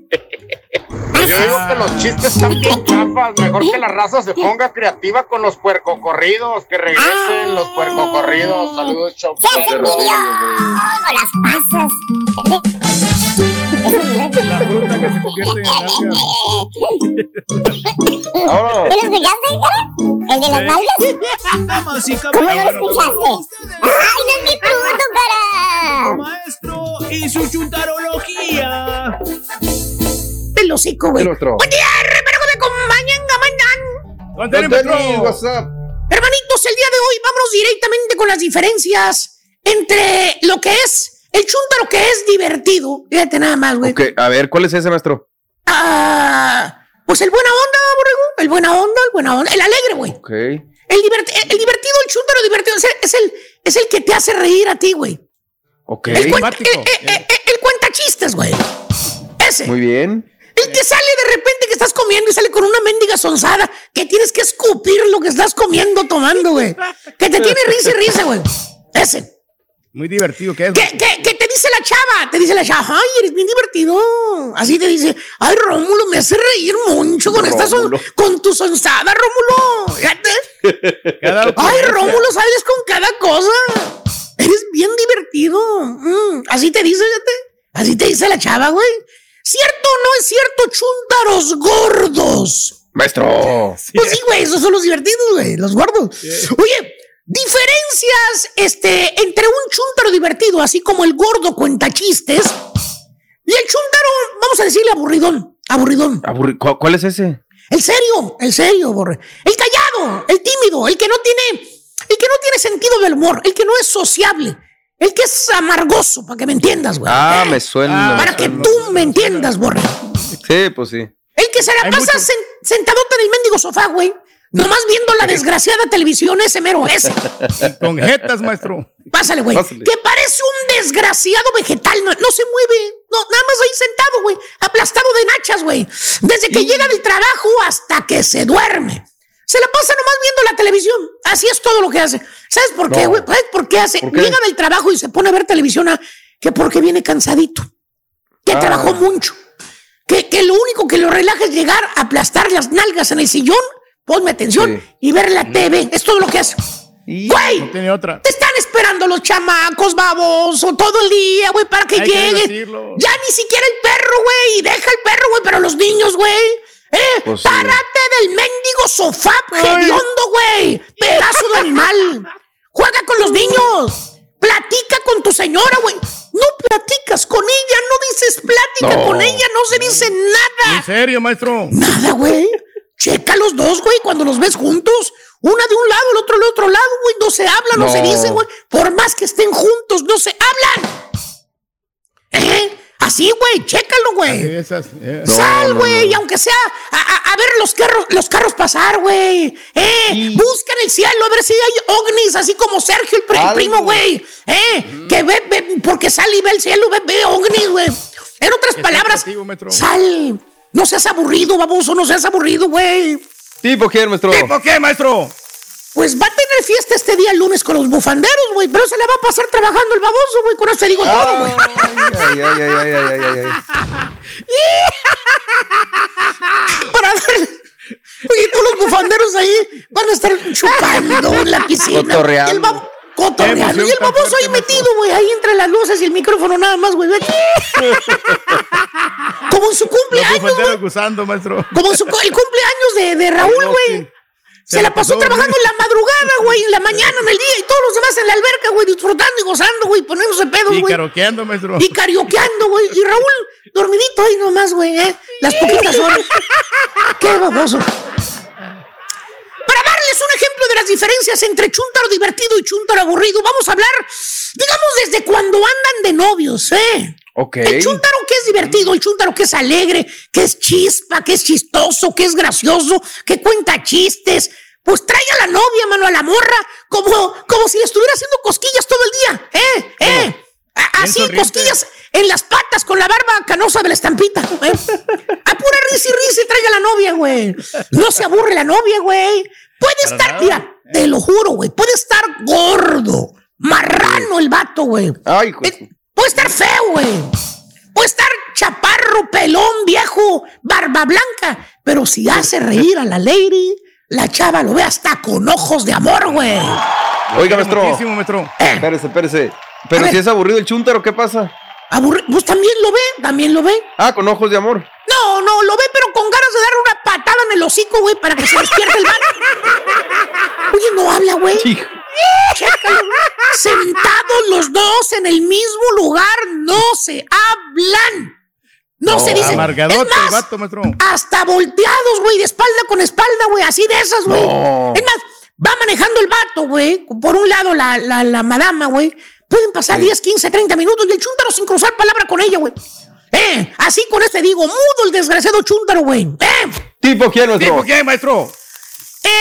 Yo digo que los chistes están bien chafas. Mejor que la raza se ponga creativa con los puercocorridos. Que regresen los puercocorridos. Saludos, show. Con las pasas. La fruta que se convierte en alga. ¿Tú lo escuchaste? ¿El de las nalgas? ¿Cómo no lo escuchaste? ¡Ay, no es mi punto, cara! Maestro y su chuntarología. El hocico, güey. Buen día, hermano, que me acompañan, gamandan. Antonio Antonio, what's Hermanitos, el día de hoy vámonos directamente con las diferencias entre lo que es el chuntaro que es divertido. Fíjate nada más, güey. Ok, a ver, ¿cuál es ese, maestro? Ah, pues el buena onda, borrego. El buena onda, el buena onda. El alegre, güey. Ok. El, diverti- el divertido, el chuntaro divertido. Es el, es el, es el que te hace reír a ti, güey. Ok. El, el- el- el cuenta chistes, güey. Ese. Muy bien. El que sale de repente que estás comiendo y sale con una mendiga sonzada que tienes que escupir lo que estás comiendo, tomando, güey. Que te tiene risa y risa, güey. Ese. Muy divertido que es. Que, que- que te dice la chava, te dice la chava, ay, eres bien divertido. Así te dice, ay, Rómulo, me hace reír mucho con esta son, con tu sonzada, Rómulo. Fíjate. Ay, Rómulo, sales con cada cosa. Eres bien divertido. Mm, así te dice, fíjate. Así te dice la chava, güey. ¿Cierto o no es cierto, chúntaros gordos? Maestro. Pues sí, güey, esos son los divertidos, güey, los gordos. Oye, diferencias este, entre un chúntaro divertido, así como el gordo cuenta chistes, y el chúntaro, vamos a decirle aburridón, aburridón. Aburri- ¿Cu- ¿Cuál es ese? El serio, el serio, borre. El callado, el tímido, el que no tiene, el que no tiene sentido del humor, el que no es sociable, el que es amargoso, para que me entiendas, güey. Ah, me suena. me para que suena. tú me entiendas, borre. Sí, pues sí. El que se la pasa sen- sentadote en el mendigo sofá, güey. Nomás viendo la desgraciada televisión, ese mero, ese. Con jetas, maestro. Pásale, güey. Que parece un desgraciado vegetal. No, no se mueve. No, nada más ahí sentado, güey. Aplastado de nachas, güey. Desde que llega del trabajo hasta que se duerme. Se la pasa nomás viendo la televisión. Así es todo lo que hace. ¿Sabes por qué, No. güey? ¿Sabes por qué hace? ¿Por qué? Llega del trabajo y se pone a ver televisión. ah, Que porque viene cansadito. Que Ah. trabajó mucho. Que, que lo único que lo relaja es llegar a aplastar las nalgas en el sillón. Ponme atención y ver la TV. Es todo lo que hace. Güey, No tiene otra. te están esperando los chamacos, baboso, todo el día, güey, para que Hay lleguen. Ya ni siquiera el perro, güey. Deja el perro, güey, pero los niños, güey. ¿Eh? Pues sí. Párate del mendigo sofá, hediondo, güey. Pedazo de animal. Juega con los niños. Platica con tu señora, güey. No platicas con ella, no dices plática No. con ella, no se dice nada. ¿En serio, maestro? Nada, güey. Checa los dos, güey, cuando los ves juntos. Una de un lado, el otro del otro lado, güey. No se hablan, no, se No. dicen, güey. Por más que estén juntos, no se hablan. ¿Eh? Así, güey, chécalo, güey. Sal, güey, aunque sea a, a- a ver los carros, los carros pasar, güey. Eh, busca en el cielo a ver si hay ovnis, así como Sergio, el, Algo. primo, güey. Eh, que ve, ve- porque sale y ve el cielo, ve, ve ovnis, güey. En otras palabras, sal. No seas aburrido, baboso, no seas aburrido, güey. ¿Tipo quién, maestro? ¿Tipo qué, maestro? Pues va a tener fiesta este día lunes con los bufanderos, güey, pero se le va a pasar trabajando el baboso, güey. Con eso te digo todo, güey. Ay, ay, ay, ay, ay, ay, ay. Para darle. Oye, todos los bufanderos ahí van a estar chupando en la piscina. El cotorreando. Y el baboso ahí metido, güey, ahí entre las luces y el micrófono nada más, güey. Como en su cumpleaños, maestro. Como en su, cu- el cumpleaños de, de Raúl, güey. Se, la pasó trabajando en la madrugada, güey, en la mañana, en el día, y todos los demás en la alberca, güey, disfrutando y gozando, güey, poniéndose pedos, Y güey. caroqueando, maestro. Y carioqueando, güey. Y Raúl, dormidito ahí nomás, güey, ¿eh? Las poquitas horas. Qué baboso. Darles un ejemplo de las diferencias entre chúntaro divertido y chúntaro aburrido, vamos a hablar, digamos, desde cuando andan de novios, ¿eh? Ok. El chúntaro que es divertido, el chúntaro que es alegre, que es chispa, que es chistoso, que es gracioso, que cuenta chistes. Pues trae a la novia, mano, a la morra, como, como si le estuviera haciendo cosquillas todo el día. ¿Eh? ¿Eh? Así, sonriente. cosquillas en las patas con la barba canosa de la estampita. ¿eh? A pura risa y risa y traiga a la novia, güey. No se aburre la novia, güey. Puede estar, mira, te lo juro, güey. Puede estar gordo, marrano el vato, güey. Ay, de su- Puede estar feo, güey. Puede estar chaparro, pelón, viejo, barba blanca. Pero si hace reír a la lady, la chava lo ve hasta con ojos de amor, güey. Oiga, maestro. Muchísimo, maestro. Espérese, espérese. Pero A si ver. es aburrido el chúntaro, ¿qué pasa? Aburri- pues también lo ve, también lo ve. Ah, con ojos de amor. No, no, lo ve, pero con ganas de darle una patada en el hocico, güey, para que se despierte el vato. Oye, no habla, güey. Chécalo. Sentados los dos en el mismo lugar, no se hablan. No, se dicen. Es más, vato, hasta volteados, güey, de espalda con espalda, güey, así de esas, güey. No. Es más, va manejando el vato, güey. Por un lado, la, la, la madama, güey. Pueden pasar 10, 15, 30 minutos y el chúntaro sin cruzar palabra con ella, güey. Eh, así con este digo, mudo el desgraciado chúntaro, güey. Eh, ¿Tipo quién, maestro? ¿Tipo qué, maestro?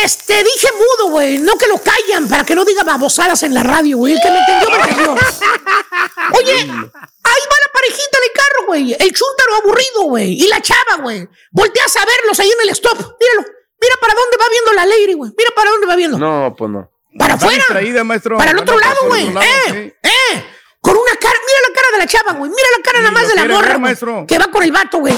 este, dije mudo, güey. No que lo callan para que no diga babosadas en la radio, güey. El que me entendió, me entendió. Oye, ahí va la parejita de carro, güey. El chúntaro aburrido, güey. Y la chava, güey. Volteas a verlos ahí en el stop. Míralo. Mira para dónde va viendo la lady, güey. Mira para dónde va viendo. No, pues no. Para afuera. maestro. Para el otro lado, güey. Eh, sí. eh. Con una cara, mira la cara de la chava, güey. Mira la cara nada más de la morra. ver, güey, maestro. Que va con el vato, güey.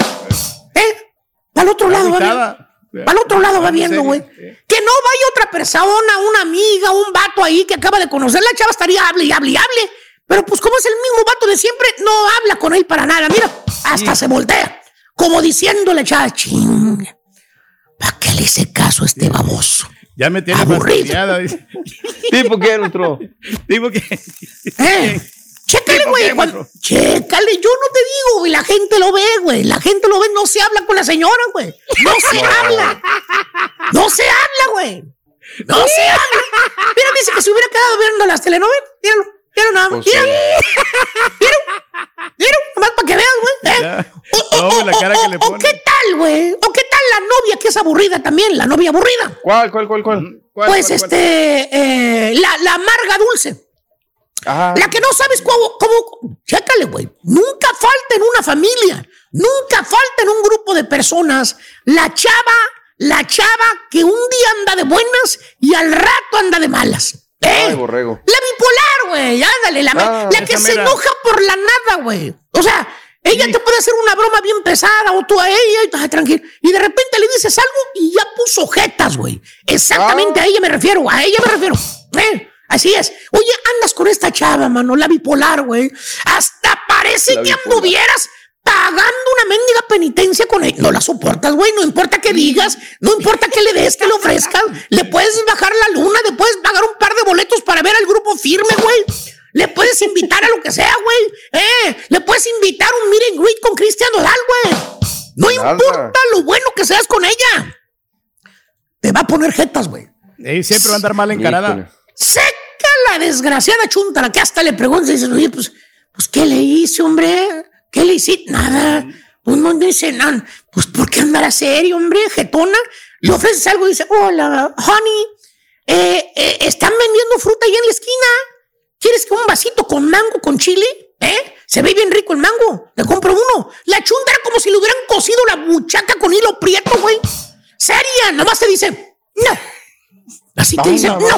¿Eh? Al otro lado va viendo. Al otro lado va viendo, güey. Que no vaya otra persona, una amiga, un vato ahí que acaba de conocer. La chava estaría hable y hable y hable. Pero pues como es el mismo vato de siempre, no habla con él para nada. Mira, hasta se voltea. Como diciéndole, chava, ching. ¿Para qué le hice caso a este baboso? Ya me tiene fastidiada. ¿Tipo qué, otro? Tipo que. ¿Eh? Chécale, ¿Tipo güey. qué? Chécale, yo no te digo, güey. La gente lo ve, güey. La gente lo ve, no se habla con la señora, güey. No se habla. No se habla, güey. No se habla. Mira, dice que se hubiera quedado viendo las telenovelas. Míralo, míralo nada más. Míralo, míralo, nomás para que veas, güey. la cara que le ¿O pone. qué tal, güey? ¿O qué tal la novia que es aburrida también? La novia aburrida. ¿Cuál, cuál, cuál, cuál? ¿Cuál, Pues cuál, cuál? este, eh, la, la amarga dulce. La que no sabes cómo, cómo, chécale, güey. Nunca falta en una familia, nunca falta en un grupo de personas la chava, la chava que un día anda de buenas y al rato anda de malas. ¿Eh? borrego. La bipolar, güey, ándale, la, Ah, la que se enoja por la nada, güey. O sea, ella te puede hacer una broma bien pesada o tú a ella y tranquilo. Y de repente le dices algo y ya puso jetas, güey. Exactamente Ah. a ella me refiero, a ella me refiero. ¿Eh? Así es. Oye, andas con esta chava, mano, la bipolar, güey. Hasta parece La que bipolar. anduvieras pagando una mendiga penitencia con ella. No la soportas, güey. No importa que digas, no importa que le des, que le ofrezcas. Le puedes bajar la luna, le puedes pagar un par de boletos para ver al grupo firme, güey. Le puedes invitar a lo que sea, güey. Eh, le puedes invitar un meet and greet con Cristian Nodal, güey. No Nada. importa lo bueno que seas con ella. Te va a poner jetas, güey. Ey, siempre va a andar mal encarada. Seca la desgraciada chuntara que hasta le preguntas y dices, oye, pues, pues, ¿qué le hice, hombre? ¿Qué le hice? Nada. Pues no dice nada. Pues, ¿por qué andar serio, hombre? Jetona. Le ofreces algo y dice, hola, honey, eh, eh, están vendiendo fruta ahí en la esquina. ¿Quieres que un vasito con mango con chile? ¿Eh? Se ve bien rico el mango. Le compro uno. La chunta era como si le hubieran cosido la buchaca con hilo prieto, güey. Seria. Nomás te dice, no. Así te dice, no.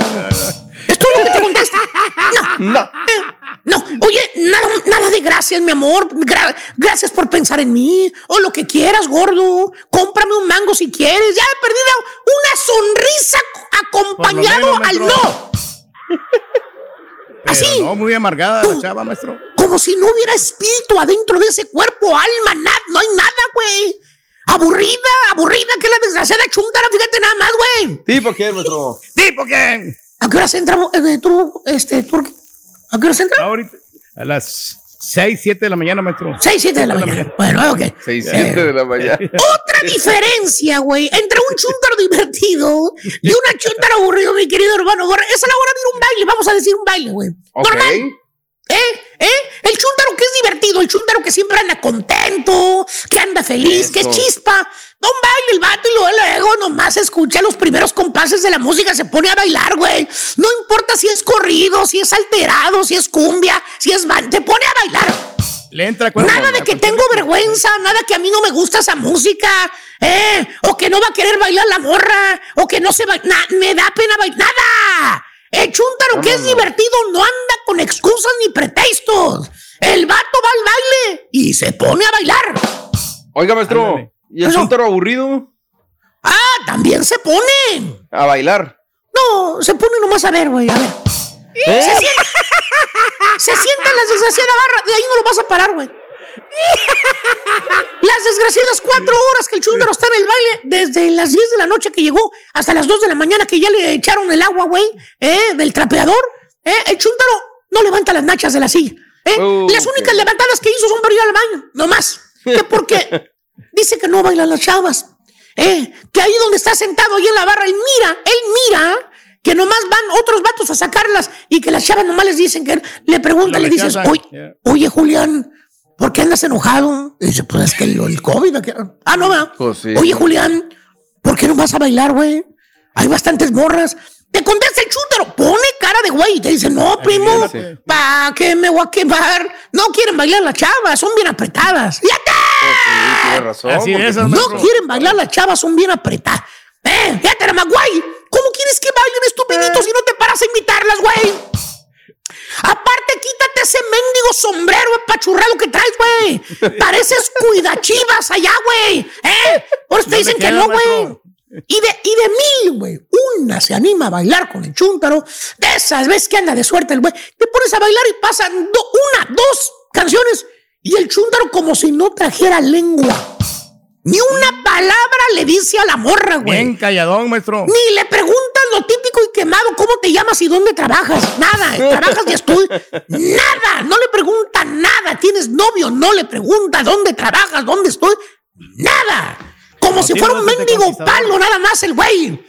Es todo lo que te contesta. No. No. Eh, No, oye, nada, nada de gracias, mi amor. Gra- gracias por pensar en mí. O lo que quieras, gordo. Cómprame un mango si quieres. Ya he perdido una sonrisa acompañado al no. Así. No, muy amargada la chava, maestro. Como si no hubiera espíritu adentro de ese cuerpo, alma, nada, no hay nada, güey. Aburrida, aburrida, que la desgraciada chuntara, fíjate nada más, güey. ¿Tipo qué, nuestro? ¿Tipo qué? ¿A qué horas entra eh, tú, este, tú, ¿A qué horas entra? Ahorita, a las 6, 7 de la mañana, maestro. 6, 7 de la mañana. Bueno, ok. 6, 7 de la mañana. Otra diferencia, güey, entre un chuntaro divertido y una chuntara aburrido, mi querido hermano. Borra. Es a la hora de ir a un baile, vamos a decir un baile, güey. Ok. Normal. ¿Eh? ¿Eh? El chúntaro que es divertido, el chúntaro que siempre anda contento, que anda feliz, que es Eso. chispa. Da un baile el vato y luego, luego nomás escucha los primeros compases de la música, se pone a bailar, güey. No importa si es corrido, si es alterado, si es cumbia, si es van, te pone a bailar. Le entra cuerpo. Nada de que tengo vergüenza, nada que a mí no me gusta esa música, ¿eh? O que no va a querer bailar la morra, o que no se va, na- me da pena bailar, nada. El chúntaro que es divertido no anda con excusas ni pretextos. El vato va al baile y se pone a bailar. Oiga, maestro. Ándale. ¿Y el chuntaro aburrido? Ah, también se pone. A bailar. No, se pone nomás a ver, güey, a ver. ¿Eh? Se sienta, se sienta en la desgraciada barra, de ahí no lo vas a parar, güey. Las desgraciadas cuatro horas que el chúndaro está en el baile, desde las 10 de la noche que llegó hasta las 2 de la mañana que ya le echaron el agua, güey, ¿eh? del trapeador, ¿eh? el chúndaro no levanta las nachas de la silla. ¿eh? Oh, las únicas levantadas que hizo son para ir al baño, no más. Que porque dice que no bailan las chavas. ¿eh? Que ahí donde está sentado, ahí en la barra, él mira, él mira que nomás van otros vatos a sacarlas y que las chavas nomás les dicen que le preguntan, le dices, oye, Yeah. oye Julián, ¿por qué andas enojado? Y dice, pues es que el, el COVID. aquí- Ah, no, ¿verdad? Pues sí. Oye Julián, ¿por qué no vas a bailar, güey? Hay bastantes morras. Te contesta el chútero, pone cara de güey y te dice, no, primo. ¿para qué me voy a quemar? No quieren bailar las chavas, son bien apretadas. ¡Ya te! Pues sí, tiene razón. Así porque- es, No maestro. quieren bailar las chavas, son bien apretadas. ¡Eh! ¡Fíjate, güey! ¿Cómo quieres que bailen estupiditos si no te paras a invitarlas, güey? Aparte, quítate ese mendigo sombrero empachurrado que traes, güey. Pareces cuidachivas allá, güey. ¿Eh? Por eso te dicen que no, güey. Y de, y de mil, güey, una se anima a bailar con el chúntaro. De esas veces que anda de suerte el güey, te pones a bailar y pasan do- una, dos canciones. Y el chúntaro como si no trajera lengua. Ni una palabra le dice a la morra, güey. Bien calladón, maestro. Ni le preguntas lo típico y quemado, ¿cómo te llamas y dónde trabajas? Nada, trabajas y estudias. Nada, no le pregunta nada. ¿Tienes novio? No le pregunta dónde trabajas, dónde estoy. Nada. Como No si fuera un de mendigo palo, nada más el güey.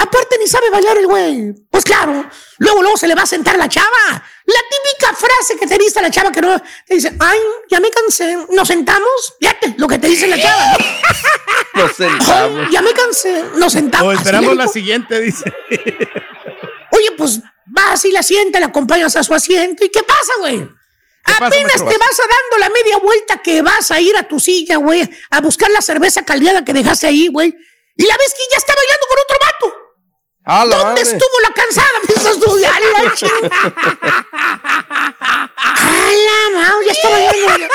Aparte ni sabe bailar el güey. Pues claro, luego luego se le va a sentar la chava. La típica frase que te dice la chava que no te dice, ay, ya me cansé, ¿nos sentamos? Fíjate lo que te dice la chava. Nos sentamos. Ya me cansé, nos sentamos. O esperamos la siguiente, dice. Oye, pues vas y la sienta, la acompañas a su asiento. ¿Y qué pasa, güey? Apenas te vas a dando la media vuelta que vas a ir a tu silla, güey, a buscar la cerveza caldeada que dejaste ahí, güey. Y la ves que ya está bailando con otro vato. A la ¿Dónde madre. estuvo la cansada? Piensas tú, ya la chingada. ¡A la madre! Ya está bailando.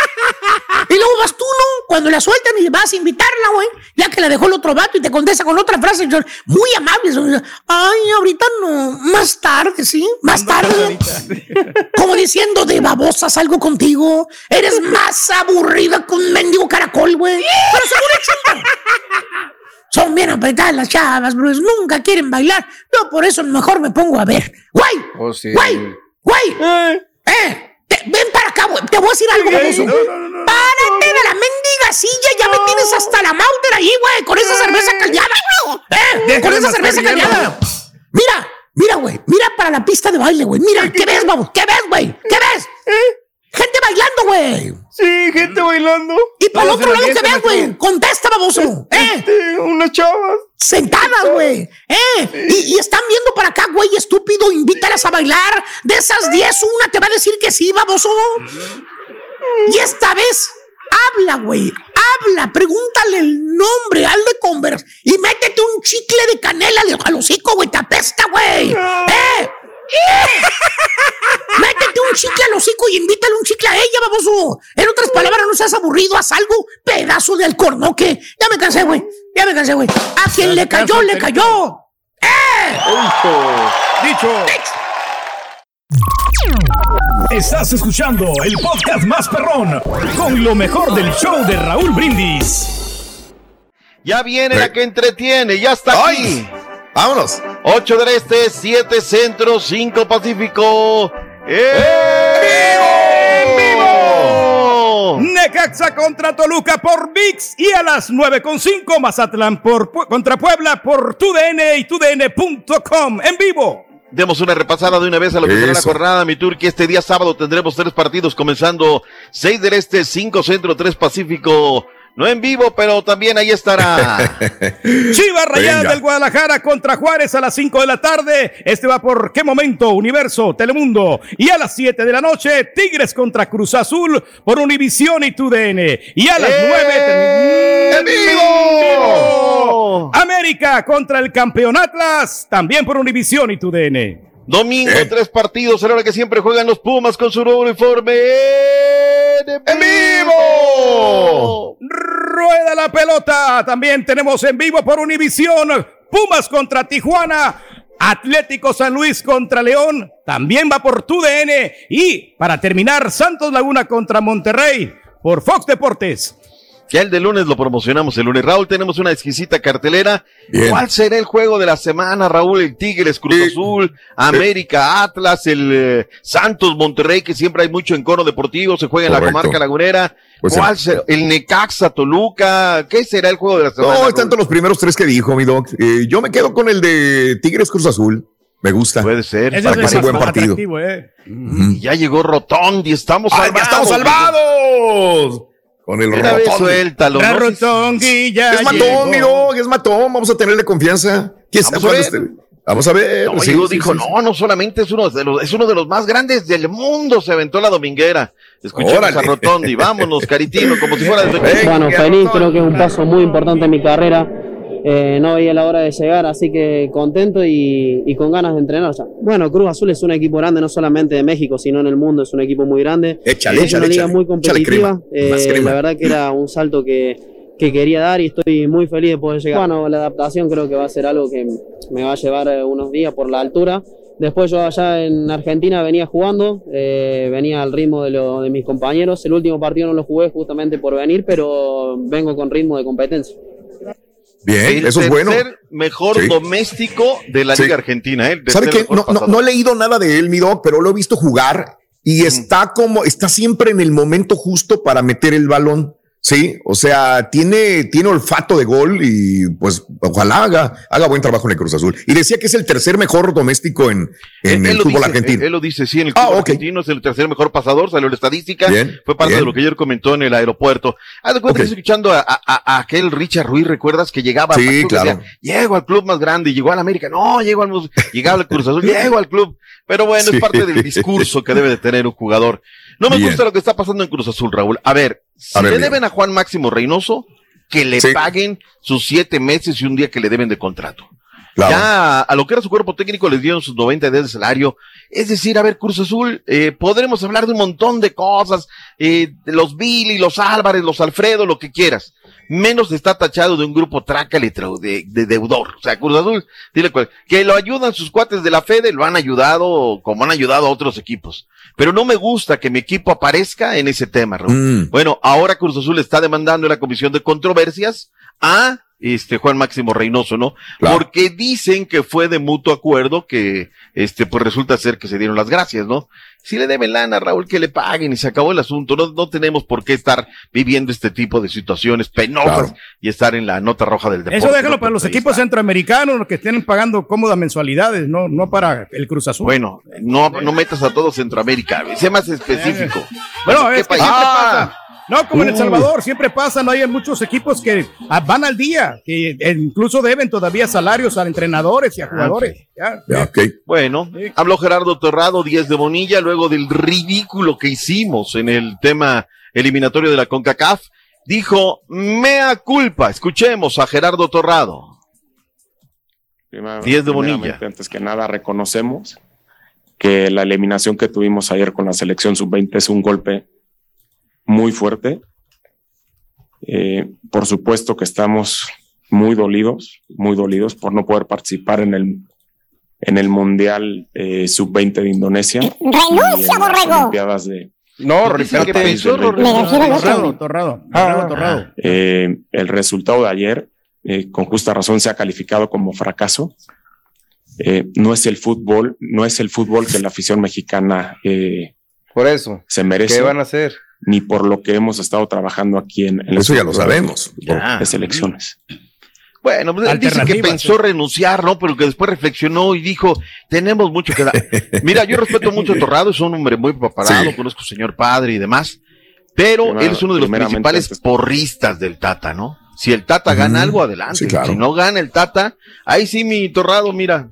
Y luego vas tú, ¿no? Cuando la sueltan y vas a invitarla, güey. Ya que la dejó el otro vato y te contesta con otra frase yo- muy amable. Ay, ahorita no. Más tarde, ¿sí? Más tarde. Como diciendo de babosa salgo contigo. Eres más aburrida que un mendigo caracol, güey. Pero seguro chungo. Son bien apretadas las chavas, bro. Nunca quieren bailar. Yo por eso mejor me pongo a ver. ¡Güey! Oh, sí. ¡Güey! ¡Güey! ¡Eh! Te- ven para acá, güey. Te voy a decir algo, baboso. Párate de la mendiga silla. Ya me tienes hasta la mouter ahí, güey. Con esa cerveza caldeada, güey. ¡Eh! Con esa cerveza caldeada. Mira, mira, güey. Mira para la pista de baile, güey. Mira, ¿qué ves, babo? ¿Qué ves, güey? ¿Qué ves? Gente bailando, güey. Sí, gente bailando. Y para el otro lado, ¿qué ambiente, ves, güey? Contesta, baboso. ¿Eh? Este, unas chavas. Sentadas, güey. ¿Eh? Y, y están viendo para acá, güey, estúpido. Invítalas a bailar. De esas 10, una te va a decir que sí, baboso. Y esta vez, habla, güey. Habla. Pregúntale el nombre. Hazle conversa. Y métete un chicle de canela al- al hocico, güey. Te apesta, güey. ¿Eh? Métete un chicle al hocico y invítale un chicle a ella, baboso. En otras palabras, no seas aburrido, haz algo, pedazo de alcornoque. Ya me cansé, güey. Ya me cansé, güey. A quien le cayó, le cayó. ¡Eh! Dicho. Estás escuchando el podcast más perrón con lo mejor del show de Raúl Brindis. Ya viene la que entretiene, ya está aquí. Vámonos. 8 del Este, 7 Centro, 5 Pacífico. Necaxa contra Toluca por VIX y a las 9.5 Mazatlán por, contra Puebla por TUDN y TUDN.com en vivo. Demos una repasada de una vez a lo que será la jornada, mi turqui. Este día sábado tendremos tres partidos, comenzando 6 del Este, 5 Centro, 3 Pacífico. No en vivo, pero también ahí estará. Chivas Rayadas del Guadalajara contra Juárez a las 5 de la tarde. Este va por qué momento, Universo, Telemundo. Y a las 7 de la noche, Tigres contra Cruz Azul por Univisión y TUDN. Y a las 9 ¡En vivo! América contra el campeón Atlas, también por Univisión y TUDN. Domingo, tres partidos, a la hora que siempre juegan los Pumas con su nuevo uniforme. ¡En vivo! Rueda la pelota. También tenemos en vivo por Univisión. Pumas contra Tijuana. Atlético San Luis contra León. También va por TUDN. Y para terminar, Santos Laguna contra Monterrey por Fox Deportes. Ya el de lunes lo promocionamos el lunes. Raúl, tenemos una exquisita cartelera. ¿Cuál será el juego de la semana, Raúl? El Tigres, Cruz Azul, América, Atlas, el eh, Santos, Monterrey, que siempre hay mucho encono deportivo, se juega en la comarca lagunera. Pues ¿Cuál el- será? El Necaxa, Toluca. ¿Qué será el juego de la semana? No, Raúl? tanto los primeros tres que dijo, mi doc. Eh, yo me quedo con el de Tigres Cruz Azul. Me gusta. Puede ser. Para que sea un buen partido. Y ya llegó Rotondi, estamos ¡Ay, salvados. ya estamos salvados! Con el Una vez suéltalo, La ¿no? Es matón, llegó. mi doc, es matón. Vamos a tenerle confianza. ¿Quién sabe Vamos a esté? Vamos a ver. No, Sí, dijo, sí, sí. no, no solamente es uno de los, es uno de los más grandes del mundo, se aventó la dominguera. Escuchemos Órale. a Rotondi, vámonos, Caritino, como si fuera de Bueno, feliz, creo que es un paso muy importante en mi carrera. Eh, no veía la hora de llegar, así que contento y, y con ganas de entrenar ya. Bueno, Cruz Azul es un equipo grande, no solamente de México, sino en el mundo, es un equipo muy grande. Échale, es échale, una liga échale. muy competitiva. eh, la verdad que era un salto que, que quería dar y estoy muy feliz de poder llegar. Bueno, la adaptación creo que va a ser algo que me va a llevar eh, unos días por la altura. Después yo allá en Argentina venía jugando, eh, venía al ritmo de, lo, de mis compañeros. El último partido no lo jugué justamente por venir, pero vengo con ritmo de competencia. Bien, El eso es bueno. mejor Sí. doméstico de la Sí. Liga Argentina. ¿eh? El ¿Sabe tercer qué? No, no, pasador. no he leído nada de él, mi dog, pero lo he visto jugar y está como, está siempre en el momento justo para meter el balón. Sí, o sea, tiene, tiene olfato de gol y pues ojalá haga, haga buen trabajo en el Cruz Azul. Y decía que es el tercer mejor doméstico en, en Él- el él fútbol dice, argentino. Él, él lo dice, sí, en el Ah, fútbol argentino es el tercer mejor pasador, salió la estadística, Bien, fue parte bien. de lo que ayer comentó en el aeropuerto. Haz de cuenta que escuchando a, a- a aquel Richard Ruiz, ¿recuerdas que llegaba? Sí, al club claro. decía, llego al club más grande, y llegó al América, no, llego al, llegaba al Cruz Azul, llego al club. Pero bueno, Sí. es parte del discurso que debe de tener un jugador. No me Bien. gusta lo que está pasando en Cruz Azul, Raúl. A ver, si A ver, le deben a Juan Máximo Reynoso, que le Sí. paguen sus siete meses y un día que le deben de contrato. Claro. Ya a lo que era su cuerpo técnico les dieron sus 90 días de salario. Es decir, a ver, Cruz Azul, eh, podremos hablar de un montón de cosas, eh, de los Billy, los Álvarez, los Alfredo, lo que quieras. Menos está tachado de un grupo trácale trau- de, de deudor. O sea, Cruz Azul, dile cuál, que lo ayudan sus cuates de la Fede, lo han ayudado como han ayudado a otros equipos. Pero no me gusta que mi equipo aparezca en ese tema, Raúl. Mm. Bueno, ahora Cruz Azul está demandando en la Comisión de Controversias a este Juan Máximo Reynoso, ¿no? Claro. Porque dicen que fue de mutuo acuerdo que este pues resulta ser que se dieron las gracias, ¿no? Si le deben lana, Raúl, que le paguen y se acabó el asunto. No, no tenemos por qué estar viviendo este tipo de situaciones penosas Claro. y estar en la nota roja del deporte. Eso déjalo ¿no? para los Ahí equipos está. centroamericanos, los que estén pagando cómodas mensualidades, no, no para el Cruz Azul. Bueno, no, no metas a todo Centroamérica, sé más específico. Bueno, ¿Qué es que país? siempre Ah, pasa. No, como en El. Salvador, siempre pasa, no hay muchos equipos que ah, van al día, que incluso deben todavía salarios a entrenadores y a jugadores. Ya, ok. Bueno, habló Gerardo Torrado, 10 de Bonilla, luego del ridículo que hicimos en el tema eliminatorio de la CONCACAF. Dijo, mea culpa. Escuchemos a Gerardo Torrado. Primero- 10 de Bonilla. Antes que nada, reconocemos que la eliminación que tuvimos ayer con la selección sub-20 es un golpe muy fuerte. Eh, por supuesto que estamos muy dolidos, muy dolidos por no poder participar en el, en el Mundial eh, sub-20 de Indonesia. en ¡Renuncia, las borrego! Olimpiadas de, No. Torrado, Torrado, Ah, Torrado. Eh, el resultado de ayer, eh, con justa razón, se ha calificado como fracaso. Eh, no es el fútbol, no es el fútbol que la afición mexicana eh, Por eso. se merece, ¿Qué van a hacer? Ni por lo que hemos estado trabajando aquí en, en Eso el ya lo sabemos. Ya. de selecciones. Bueno, pues él dice que pensó renunciar, ¿no? Pero que después reflexionó y dijo, tenemos mucho que dar. Mira, yo respeto mucho a Torrado, es un hombre muy preparado, Sí. conozco al señor padre y demás, pero Primero- él es uno de los principales antes- porristas del Tata, ¿no? Si el Tata gana algo, adelante. Sí, claro. Si no gana el Tata, ahí sí, mi Torrado, mira,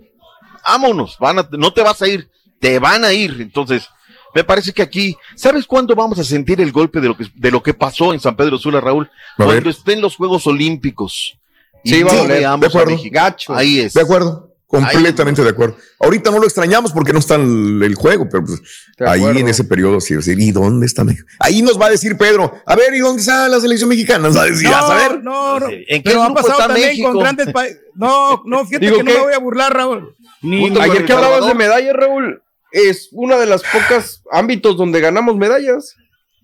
vámonos, van a- no te vas a ir, te van a ir. Entonces, me parece que aquí, ¿sabes cuándo vamos a sentir el golpe de lo que, de lo que pasó en San Pedro Sula, Raúl? Cuando estén los Juegos Olímpicos. Y Sí, va a no doler. veamos De acuerdo. a. Ahí es. De acuerdo. Completamente de acuerdo. Ahorita no lo extrañamos porque no está el, el juego, pero pues, ahí en ese periodo sí, sí, ¿y dónde está México? Ahí nos va a decir Pedro, a ver, ¿y dónde está la selección mexicana? Nos va a decir, a saber. No, no, ¿En qué pero ha pasado también México? con grandes países. No, no, fíjate Digo que no me voy a burlar, Raúl. Ni, Ayer que hablabas de medallas, Raúl, es una de las pocas ámbitos donde ganamos medallas.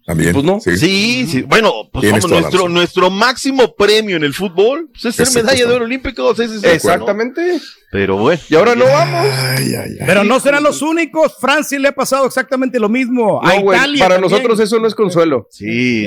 También. Pues no. Sí. Sí, sí. Bueno, pues nuestro, nuestro máximo premio en el fútbol pues, es ser Exacto, medalla de oro olímicos. ese es. Exactamente. Pero bueno. Y ahora no vamos. Ay, ay, ay. pero no serán los únicos. Francia le ha pasado exactamente lo mismo. a No, güey, Italia para también. nosotros eso no es consuelo. Sí.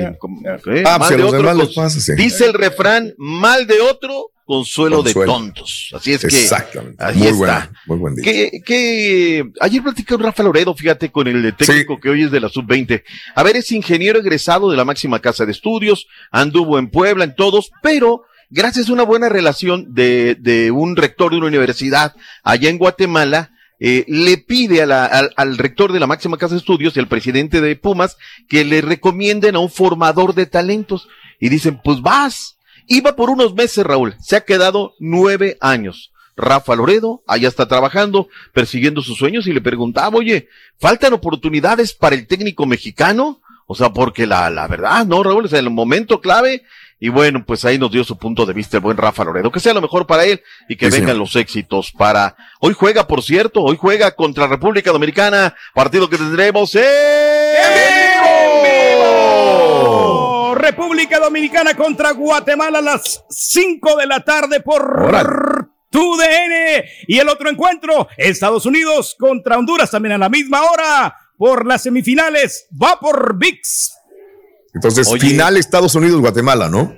¿qué? Ah, Mal pues a de los otro, demás sí. Dice el refrán, mal de otro, consuelo, Consuelo. de tontos. Así es que. Exactamente. Ahí Muy está. buena, muy buen dicho. Que, que ayer platicó Rafa Loredo, fíjate, con el técnico que hoy es de la sub-20. A ver, es ingeniero egresado de la máxima casa de estudios, anduvo en Puebla, en todos, pero gracias a una buena relación de, de un rector de una universidad allá en Guatemala, eh, le pide a la- al, al rector de la máxima casa de estudios y al presidente de Pumas que le recomienden a un formador de talentos. Y dicen, pues vas. Iba por unos meses, Raúl. Se ha quedado nueve años. Rafa Loredo, allá está trabajando, persiguiendo sus sueños y le preguntaba, oye, ¿faltan oportunidades para el técnico mexicano? O sea, porque la, la verdad, ¿no, Raúl? Es el momento clave. Y bueno, pues ahí nos dio su punto de vista el buen Rafa Loredo. Que sea lo mejor para él y que Sí, vengan señor. los éxitos para... Hoy juega, por cierto, hoy juega contra República Dominicana, partido que tendremos en... República Dominicana contra Guatemala a las 5 de la tarde por TUDN. Y el otro encuentro, Estados Unidos contra Honduras también a la misma hora por las semifinales. Va por VIX. Entonces, Oye. final Estados Unidos-Guatemala, ¿no?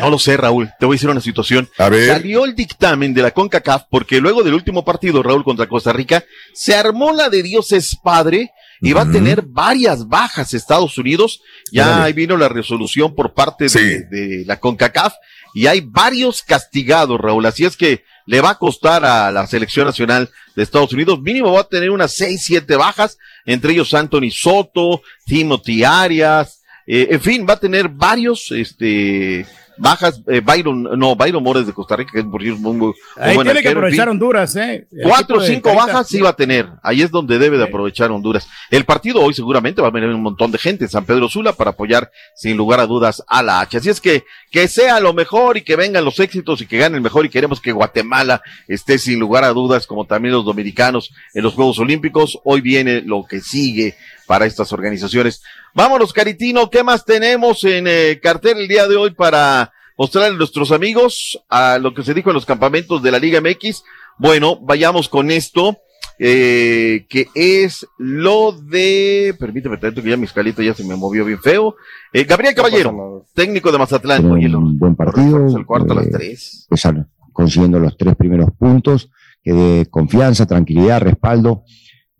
No lo sé, Raúl. Te voy a decir una situación. A ver. Salió el dictamen de la CONCACAF porque luego del último partido, Raúl, contra Costa Rica, se armó la de Dios es padre y va a tener varias bajas Estados Unidos. Ya ahí vino la resolución por parte de la CONCACAF y hay varios castigados, Raúl. Así es que le va a costar a la selección nacional de Estados Unidos. Mínimo va a tener unas seis, siete bajas, entre ellos Anthony Soto, Timothy Arias, eh, en fin, va a tener varios, este, bajas, eh, Byron, no, Byron Mores de Costa Rica, que es por cierto muy, muy Ahí buen tiene que arquero, aprovechar. Honduras, ¿eh? El Cuatro o cinco bajas sí va a tener. Ahí es donde debe de aprovechar Honduras. El partido hoy seguramente va a venir un montón de gente en San Pedro Sula para apoyar sin lugar a dudas a la H. Así es que que sea lo mejor y que vengan los éxitos y que gane el mejor y queremos que Guatemala esté sin lugar a dudas como también los dominicanos en los Juegos Olímpicos. Hoy viene lo que sigue para estas organizaciones. Vámonos, Caritino, ¿qué más tenemos en eh, cartel el día de hoy para mostrarle a nuestros amigos a lo que se dijo en los campamentos de la Liga MX? Bueno, vayamos con esto, eh, que es lo de, permíteme tanto que ya mi escalita ya se me movió bien feo. Eh, Gabriel Caballero, técnico de Mazatlán. Oye, lo- un buen partido. el cuarto a las eh, tres. pues, consiguiendo los tres primeros puntos, que de confianza, tranquilidad, respaldo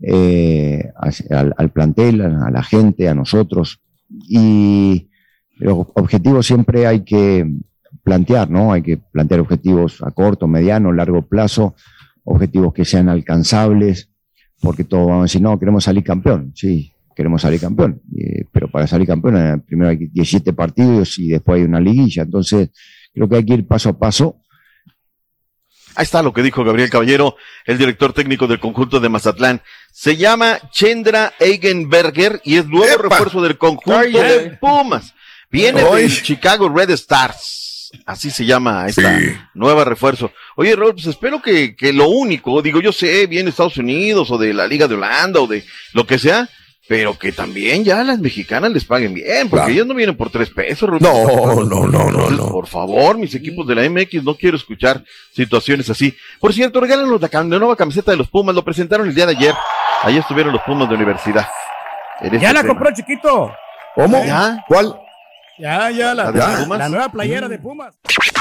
eh, al, plantel, a, a la gente, a nosotros. Y los objetivos siempre hay que plantear, ¿no? Hay que plantear objetivos a corto, mediano, largo plazo, objetivos que sean alcanzables, porque todos vamos a decir, no, queremos salir campeón. Sí, queremos salir campeón. Eh, pero para salir campeón, eh, primero hay 17 partidos y después hay una liguilla. Entonces, creo que hay que ir paso a paso. Ahí está lo que dijo Gabriel Caballero, el director técnico del conjunto de Mazatlán. Se llama Chendra Eigenberger y es nuevo refuerzo del conjunto Ay, de. Pumas. Viene Ay. del Chicago Red Stars. Así se llama esta nueva refuerzo. Oye, Raúl, pues espero que, que lo único, digo, yo sé, viene de Estados Unidos o de la Liga de Holanda o de lo que sea, pero que también ya las mexicanas les paguen bien, porque Claro. ellos no vienen por tres pesos. Raúl. No, no, no, no, Entonces, no. Por favor, mis equipos de la MX, no quiero escuchar situaciones así. Por cierto, regálanos la, la nueva camiseta de los Pumas, lo presentaron el día de ayer. Ahí estuvieron los Pumas de universidad. En este Ya la tema. compró chiquito. ¿Cómo? ¿Ya? ¿Cuál? Ya, ya, la, ¿La de la- Pumas? la nueva playera de Pumas.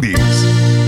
these.